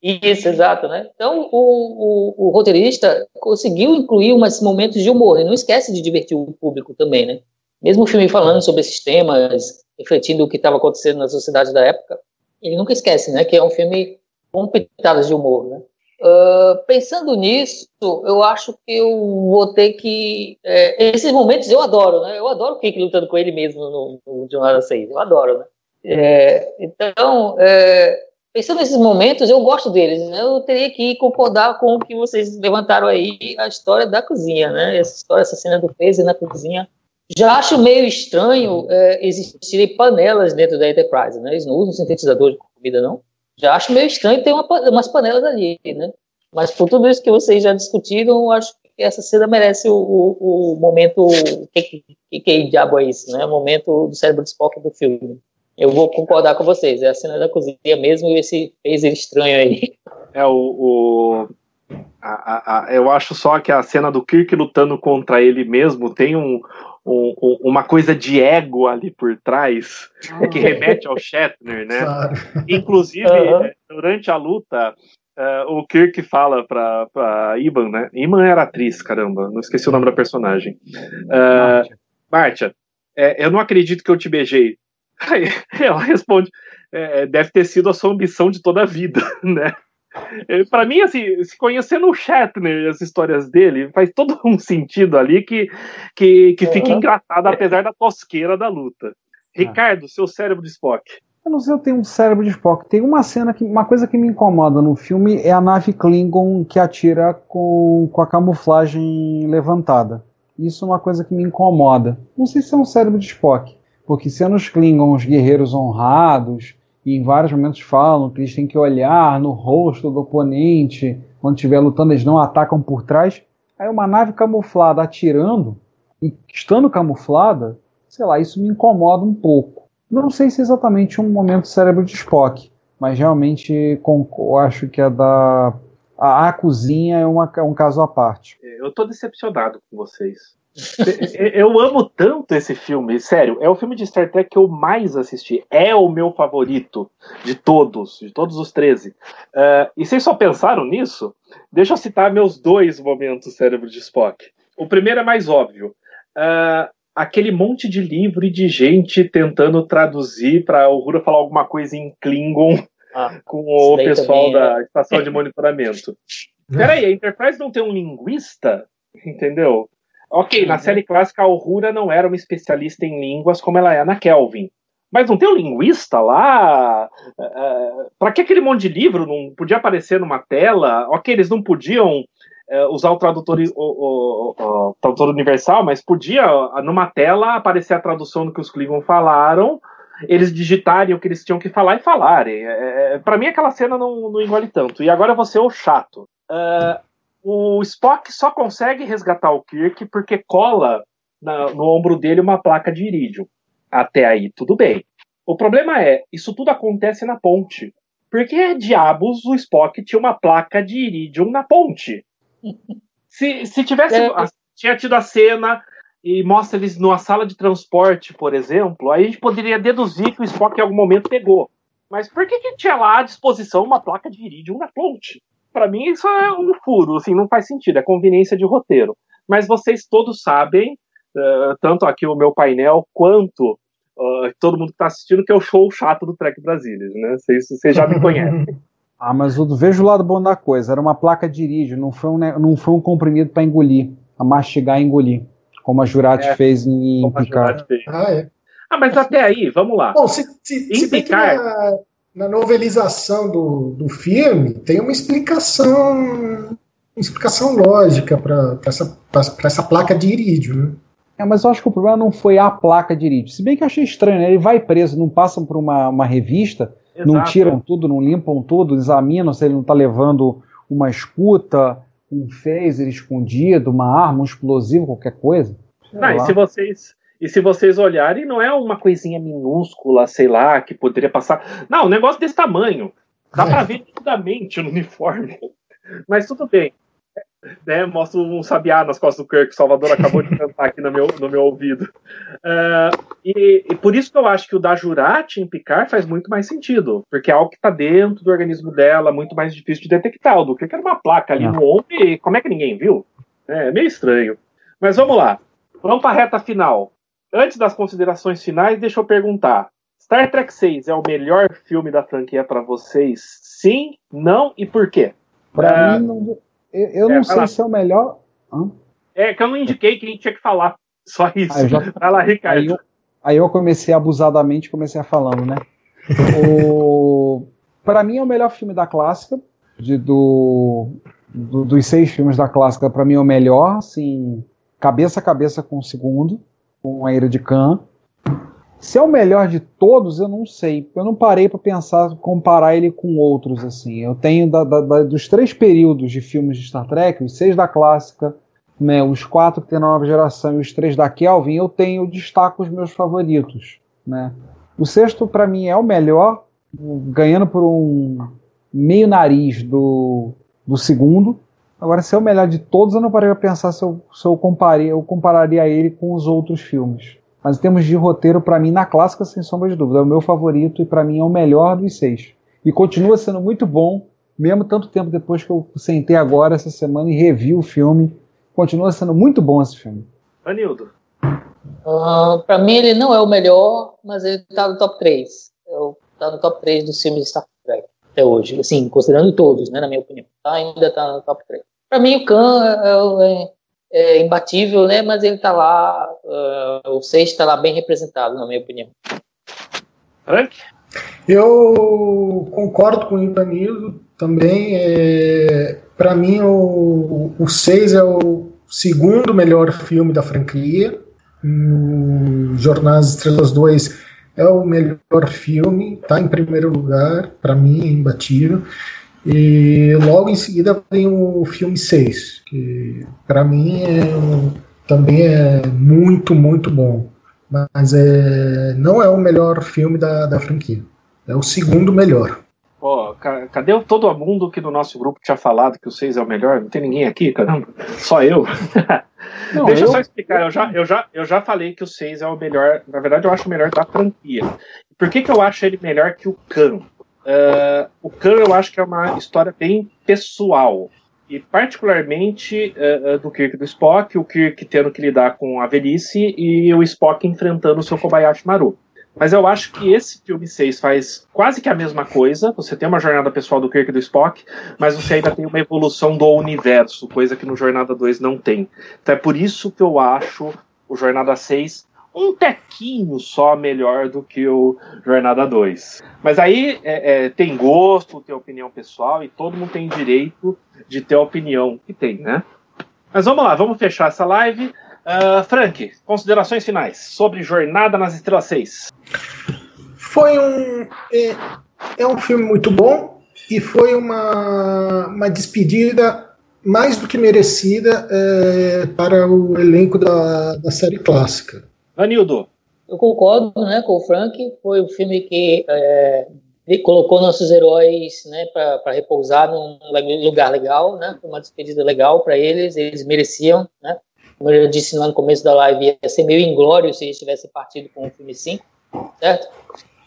Isso, exato, né? Então, o, o, o, roteirista conseguiu incluir umas momentos de humor, e não esquece de divertir o público também, né? Mesmo o filme falando sobre esses temas, refletindo o que estava acontecendo na sociedade da época, ele nunca esquece, né? Que é um filme com pitadas de humor, né? Uh, pensando nisso, eu acho que eu vou ter que. É, esses momentos eu adoro, né? Eu adoro o Kik lutando com ele mesmo no, no Jornada 6, eu adoro, né? É, então, é, pensando nesses momentos, eu gosto deles, né? Eu teria que concordar com o que vocês levantaram aí, a história da cozinha, né? Essa história, essa cena do Phaser na cozinha. Já acho meio estranho é, existirem panelas dentro da Enterprise, né? Eles não usam sintetizador de comida, não? Já acho meio estranho ter uma, umas panelas ali, né? Mas por tudo isso que vocês já discutiram, acho que essa cena merece o, o, o momento. Que, que, que diabo é isso, né? O momento do cérebro de Spock do filme. Eu vou concordar com vocês, é a cena da cozinha mesmo e esse phaser estranho aí. É o. o a, a, eu acho só que a cena do Kirk lutando contra ele mesmo tem um, um, uma coisa de ego ali por trás, ah. que remete ao Shatner, né? Claro. Inclusive, uhum. durante a luta, uh, o Kirk fala pra, pra Iban, né? Iban era atriz, caramba, não esqueci o nome da personagem. Uh, Martia, é, eu não acredito que eu te beijei. Aí ela responde: é, deve ter sido a sua ambição de toda a vida, né? É, para mim, assim, se conhecendo o Shatner e as histórias dele, faz todo um sentido ali que, que, que fica engraçado, apesar da tosqueira da luta. Ricardo, seu cérebro de Spock. Eu não sei se eu tenho um cérebro de Spock. Tem uma cena que. Uma coisa que me incomoda no filme é a nave Klingon que atira com, com a camuflagem levantada. Isso é uma coisa que me incomoda. Não sei se é um cérebro de Spock. Porque sendo os Klingons guerreiros honrados, e em vários momentos falam que eles têm que olhar no rosto do oponente quando estiver lutando, eles não atacam por trás. Aí uma nave camuflada atirando e estando camuflada, sei lá, isso me incomoda um pouco. Não sei se é exatamente um momento cérebro de Spock, mas realmente acho que a da a, a cozinha é, uma, é um caso à parte. Eu estou decepcionado com vocês. Eu amo tanto esse filme, sério. É o filme de Star Trek que eu mais assisti. É o meu favorito de todos, de todos os 13. Uh, e vocês só pensaram nisso? Deixa eu citar meus dois momentos cérebro de Spock. O primeiro é mais óbvio. Uh, aquele monte de livro e de gente tentando traduzir para o Rura falar alguma coisa em Klingon ah, com o pessoal também, da é. estação de monitoramento. Peraí, a Enterprise não tem um linguista? Entendeu? Ok, na série clássica a Uhura não era uma especialista em línguas como ela é na Kelvin. Mas não tem um linguista lá? Uh, é, é, para que aquele monte de livro não podia aparecer numa tela? Ok, eles não podiam uh, usar o tradutor, o, o, o, o, tradutor universal, mas podia numa tela aparecer a tradução do que os Klingon falaram, eles digitarem o que eles tinham que falar e falarem. É, para mim aquela cena não, não engole tanto. E agora você é o chato. Uh, o Spock só consegue resgatar o Kirk porque cola na, no ombro dele uma placa de irídio. Até aí, tudo bem. O problema é, isso tudo acontece na ponte. Por que diabos o Spock tinha uma placa de iridium na ponte? Se, se tivesse. É. Tinha tido a cena e mostra eles numa sala de transporte, por exemplo, aí a gente poderia deduzir que o Spock em algum momento pegou. Mas por que, que tinha lá à disposição uma placa de iridium na ponte? Para mim isso é um furo, assim, não faz sentido, é conveniência de roteiro. Mas vocês todos sabem, uh, tanto aqui o meu painel quanto uh, todo mundo que está assistindo, que é o show chato do Trek Brasília, né? Vocês, vocês já me conhecem. ah, mas o, veja o lado bom da coisa, era uma placa de irídio, não foi um, não foi um comprimido para engolir, a mastigar e engolir, como a Jurati é, fez em Picard. Ah, é. Ah, mas até aí, vamos lá. Bom, se, se, se Picard... Na novelização do, do filme tem uma explicação uma explicação lógica para essa, essa placa de irídio. Né? É, mas eu acho que o problema não foi a placa de irídio. Se bem que eu achei estranho, né? ele vai preso, não passam por uma, uma revista, Exato. não tiram tudo, não limpam tudo, examinam se ele não está levando uma escuta, um phaser escondido, uma arma, um explosivo, qualquer coisa. Não, e se vocês e se vocês olharem, não é uma coisinha minúscula, sei lá, que poderia passar. Não, um negócio desse tamanho. Dá para ver nitidamente no uniforme. Mas tudo bem. né, mostra um sabiá nas costas do Kirk, Salvador acabou de cantar aqui no meu, no meu ouvido. Uh, e, e, por isso que eu acho que o da Jurati em Picard faz muito mais sentido, porque é algo que está dentro do organismo dela, muito mais difícil de detectar. O do Kirk era uma placa ali no ombro e como é que ninguém viu? É meio estranho. Mas vamos lá. Vamos para a reta final. Antes das considerações finais, deixa eu perguntar. Star Trek 6 é o melhor filme da franquia para vocês? Sim, não e por quê? Para uh, mim, não, eu, eu é, não sei lá. se é o melhor. Hã? É que eu não indiquei quem tinha que falar. Só isso. Aí, já... Vai lá, Ricardo. Aí eu, aí eu, comecei abusadamente, comecei a falando, né? o... Para mim é o melhor filme da clássica, de, do, do, dos seis filmes da clássica, para mim é o melhor, assim, cabeça a cabeça com o segundo, com a Ira de Khan. Se é o melhor de todos, eu não sei. Eu não parei para pensar, comparar ele com outros, assim. Eu tenho da, da, da, dos três períodos de filmes de Star Trek, os seis da clássica, né, os quatro que tem na nova geração e os três da Kelvin, eu tenho, destaco os meus favoritos, né. O sexto, para mim, é o melhor, ganhando por um meio nariz do, do segundo. Agora, se é o melhor de todos, eu não parei para pensar se eu, se eu, comparei, eu compararia ele com os outros filmes. Mas em termos de roteiro, para mim, na clássica, sem sombra de dúvida, é o meu favorito e para mim é o melhor dos seis. E continua sendo muito bom, mesmo tanto tempo depois que eu sentei agora, essa semana, e revi o filme. Continua sendo muito bom esse filme. Anildo. Uh, para mim, ele não é o melhor, mas ele tá no top 3. Tá no top 3 dos filmes de Star Trek até hoje. Assim, considerando todos, né, na minha opinião. Tá, ainda tá no top 3. Para mim, o Khan é, é, é, imbatível, né? Mas ele está lá, uh, o 6 está lá bem representado, na minha opinião. Frank? Eu concordo com o Ivanildo também. É, Para mim, o, o 6 é o segundo melhor filme da franquia. O Jornais Estrelas 2 é o melhor filme, está em primeiro lugar, para mim é imbatível. E logo em seguida vem o filme 6, que para mim é, também é muito, muito bom. Mas é, não é o melhor filme da, da franquia. É o segundo melhor. Oh, cadê todo mundo que no nosso grupo tinha falado que o 6 é o melhor? Não tem ninguém aqui, caramba. Só eu. Não, Deixa eu... só explicar. Eu já, eu, já, eu já falei que o 6 é o melhor. Na verdade, eu acho o melhor da franquia. Por que, que eu acho ele melhor que o Khan? Uh, o Khan eu acho que é uma história bem pessoal. E particularmente uh, do Kirk e do Spock, o Kirk tendo que lidar com a velhice e o Spock enfrentando o seu Kobayashi Maru. Mas eu acho que esse filme 6 faz quase que a mesma coisa. Você tem uma jornada pessoal do Kirk e do Spock, mas você ainda tem uma evolução do universo, coisa que no Jornada 2 não tem. Então é por isso que eu acho o Jornada 6 um tequinho só melhor do que o Jornada 2. Mas aí é, é, tem gosto, tem opinião pessoal e todo mundo tem direito de ter a opinião que tem, né? Mas vamos lá, vamos fechar essa live. Uh, Frank, considerações finais sobre Jornada nas Estrelas 6. Foi um. É, é um filme muito bom e foi uma, uma despedida mais do que merecida é, para o elenco da, da série clássica. Anildo. Eu concordo né, com o Frank. Foi um filme que é, colocou nossos heróis né, para repousar num lugar legal. Né, uma despedida legal para eles. Eles mereciam. Né, como eu disse lá no começo da live, ia ser meio inglório se eles tivessem partido com o filme 5. Certo?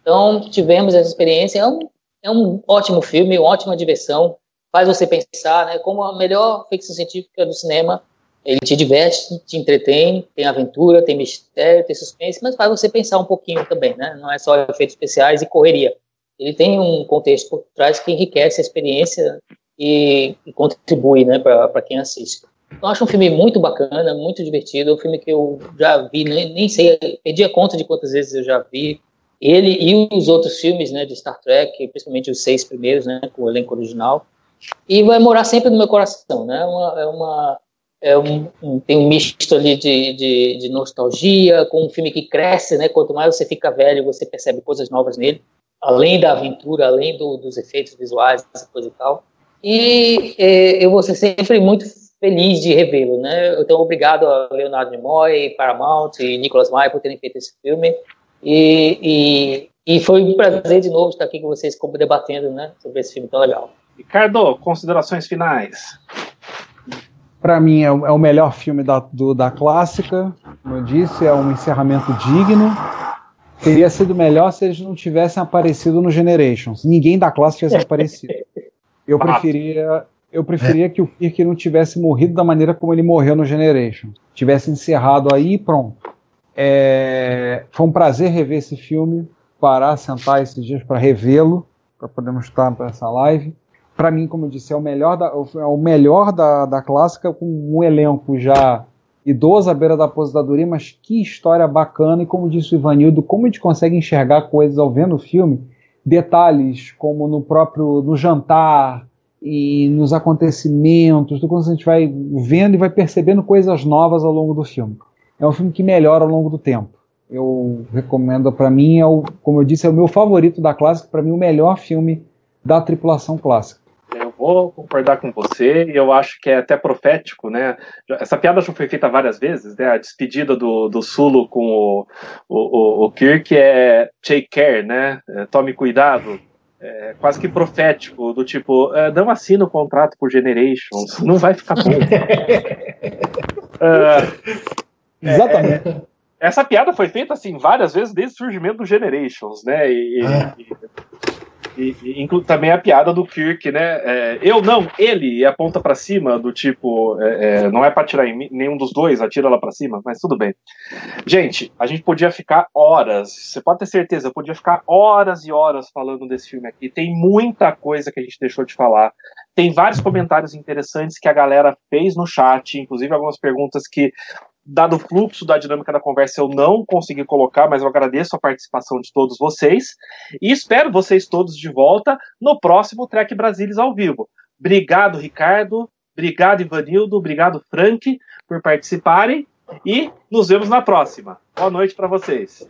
Então, tivemos essa experiência. É um, é um ótimo filme, uma ótima diversão. Faz você pensar né, como a melhor ficção científica do cinema ele te diverte, te entretém, tem aventura, tem mistério, tem suspense, mas faz você pensar um pouquinho também, né? Não é só efeitos especiais e correria. Ele tem um contexto por trás que enriquece a experiência e, e contribui, né, para quem assiste. Então, acho um filme muito bacana, muito divertido, um filme que eu já vi, nem, nem sei, perdi a conta de quantas vezes eu já vi. Ele e os outros filmes, né, de Star Trek, principalmente os seis primeiros, né, com o elenco original. E vai morar sempre no meu coração, né? É uma, é uma é um, tem um misto ali de, de, de, nostalgia, com um filme que cresce, né? Quanto mais você fica velho, você percebe coisas novas nele, além da aventura, além do, dos efeitos visuais, essa coisa e tal. E é, eu vou ser sempre muito feliz de revê-lo, né? Então, obrigado a Leonardo Nimoy, Paramount e Nicholas Meyer por terem feito esse filme. E, e, e foi um prazer de novo estar aqui com vocês, como debatendo, né, sobre esse filme tão legal. Ricardo, considerações finais. Para mim é, é, o melhor filme da, do, da clássica, como eu disse, é um encerramento digno. Teria sido melhor se eles não tivessem aparecido no Generations. Ninguém da classe tivesse aparecido. Eu preferia, eu preferia que o Kirk não tivesse morrido da maneira como ele morreu no Generation. Tivesse encerrado aí e pronto. É, foi um prazer rever esse filme, parar, sentar esses dias para revê-lo, para podermos estar para essa live. Para mim, como eu disse, é o melhor da, é o melhor da, da clássica, com um elenco já idoso à beira da aposentadoria, mas que história bacana. E como disse o Ivanildo, como a gente consegue enxergar coisas ao ver no filme, detalhes como no próprio no jantar e nos acontecimentos, do quando a gente vai vendo e vai percebendo coisas novas ao longo do filme. É um filme que melhora ao longo do tempo. Eu recomendo para mim, é o, como eu disse, é o meu favorito da clássica, para mim o melhor filme da tripulação clássica vou concordar com você, e eu acho que é até profético, né? Essa piada já foi feita várias vezes, né? A despedida do, do Sulo com o, o, o Kirk é take care, né? É, tome cuidado. É quase que profético, do tipo, é, não assina o contrato por Generations, não vai ficar bom. É, Exatamente. É, essa piada foi feita assim várias vezes desde o surgimento do Generations, né? E, ah. e, e, e também a piada do Kirk, né? É, eu não, ele aponta para cima, do tipo, é, é, não é para atirar em nenhum dos dois, atira lá para cima, mas tudo bem. Gente, a gente podia ficar horas, você pode ter certeza, eu podia ficar horas e horas falando desse filme aqui. Tem muita coisa que a gente deixou de falar. Tem vários comentários interessantes que a galera fez no chat, inclusive algumas perguntas que dado o fluxo da dinâmica da conversa, eu não consegui colocar, mas eu agradeço a participação de todos vocês e espero vocês todos de volta no próximo Trek Brasilis ao vivo. Obrigado, Ricardo. Obrigado, Ivanildo. Obrigado, Frank, por participarem e nos vemos na próxima. Boa noite para vocês.